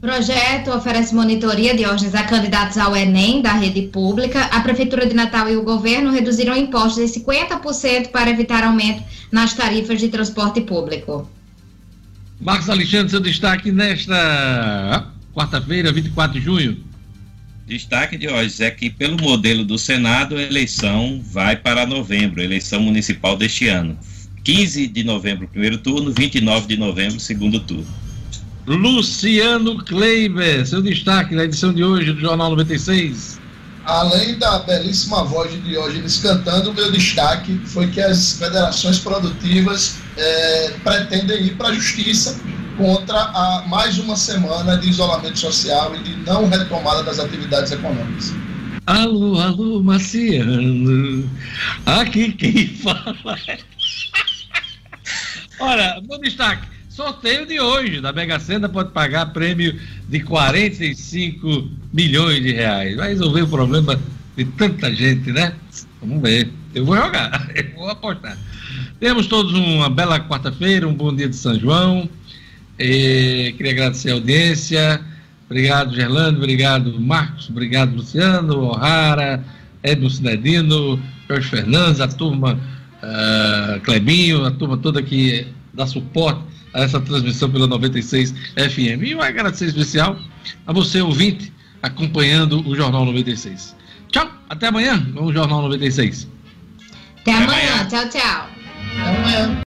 Projeto oferece monitoria de ordens a candidatos ao Enem da rede pública. A Prefeitura de Natal e o governo reduziram impostos em 50% para evitar aumento nas tarifas de transporte público. Marcos Alexandre, seu destaque nesta quarta-feira, 24 de junho. Destaque de hoje é que, pelo modelo do Senado, a eleição vai para novembro, eleição municipal deste ano. 15 de novembro, primeiro turno, 29 de novembro, segundo turno. Luciano Kleiber, seu destaque na edição de hoje do Jornal 96. Além da belíssima voz de Diógenes cantando, o meu destaque foi que as federações produtivas eh, pretendem ir para a justiça contra a mais uma semana de isolamento social e de não retomada das atividades econômicas. Alô, alô, Marciano. Aqui quem fala é. Olha, meu destaque. Sorteio de hoje da Mega Sena pode pagar prêmio de 45 milhões de reais. Vai resolver o problema de tanta gente, né? Vamos ver. Eu vou jogar, eu vou apostar. Temos todos uma bela quarta-feira, um bom dia de São João. Eh, queria agradecer a audiência. Obrigado, Gerlando. Obrigado, Marcos. Obrigado, Luciano, O'Hara, Edmo Cinedino, Jorge Fernandes, a turma ah, Clebinho, a turma toda que dá suporte a essa transmissão pela 96 FM. E um agradecer especial a você, ouvinte, acompanhando o Jornal 96. Tchau, até amanhã no Jornal 96. Até Até amanhã. amanhã. Tchau, tchau. Até amanhã.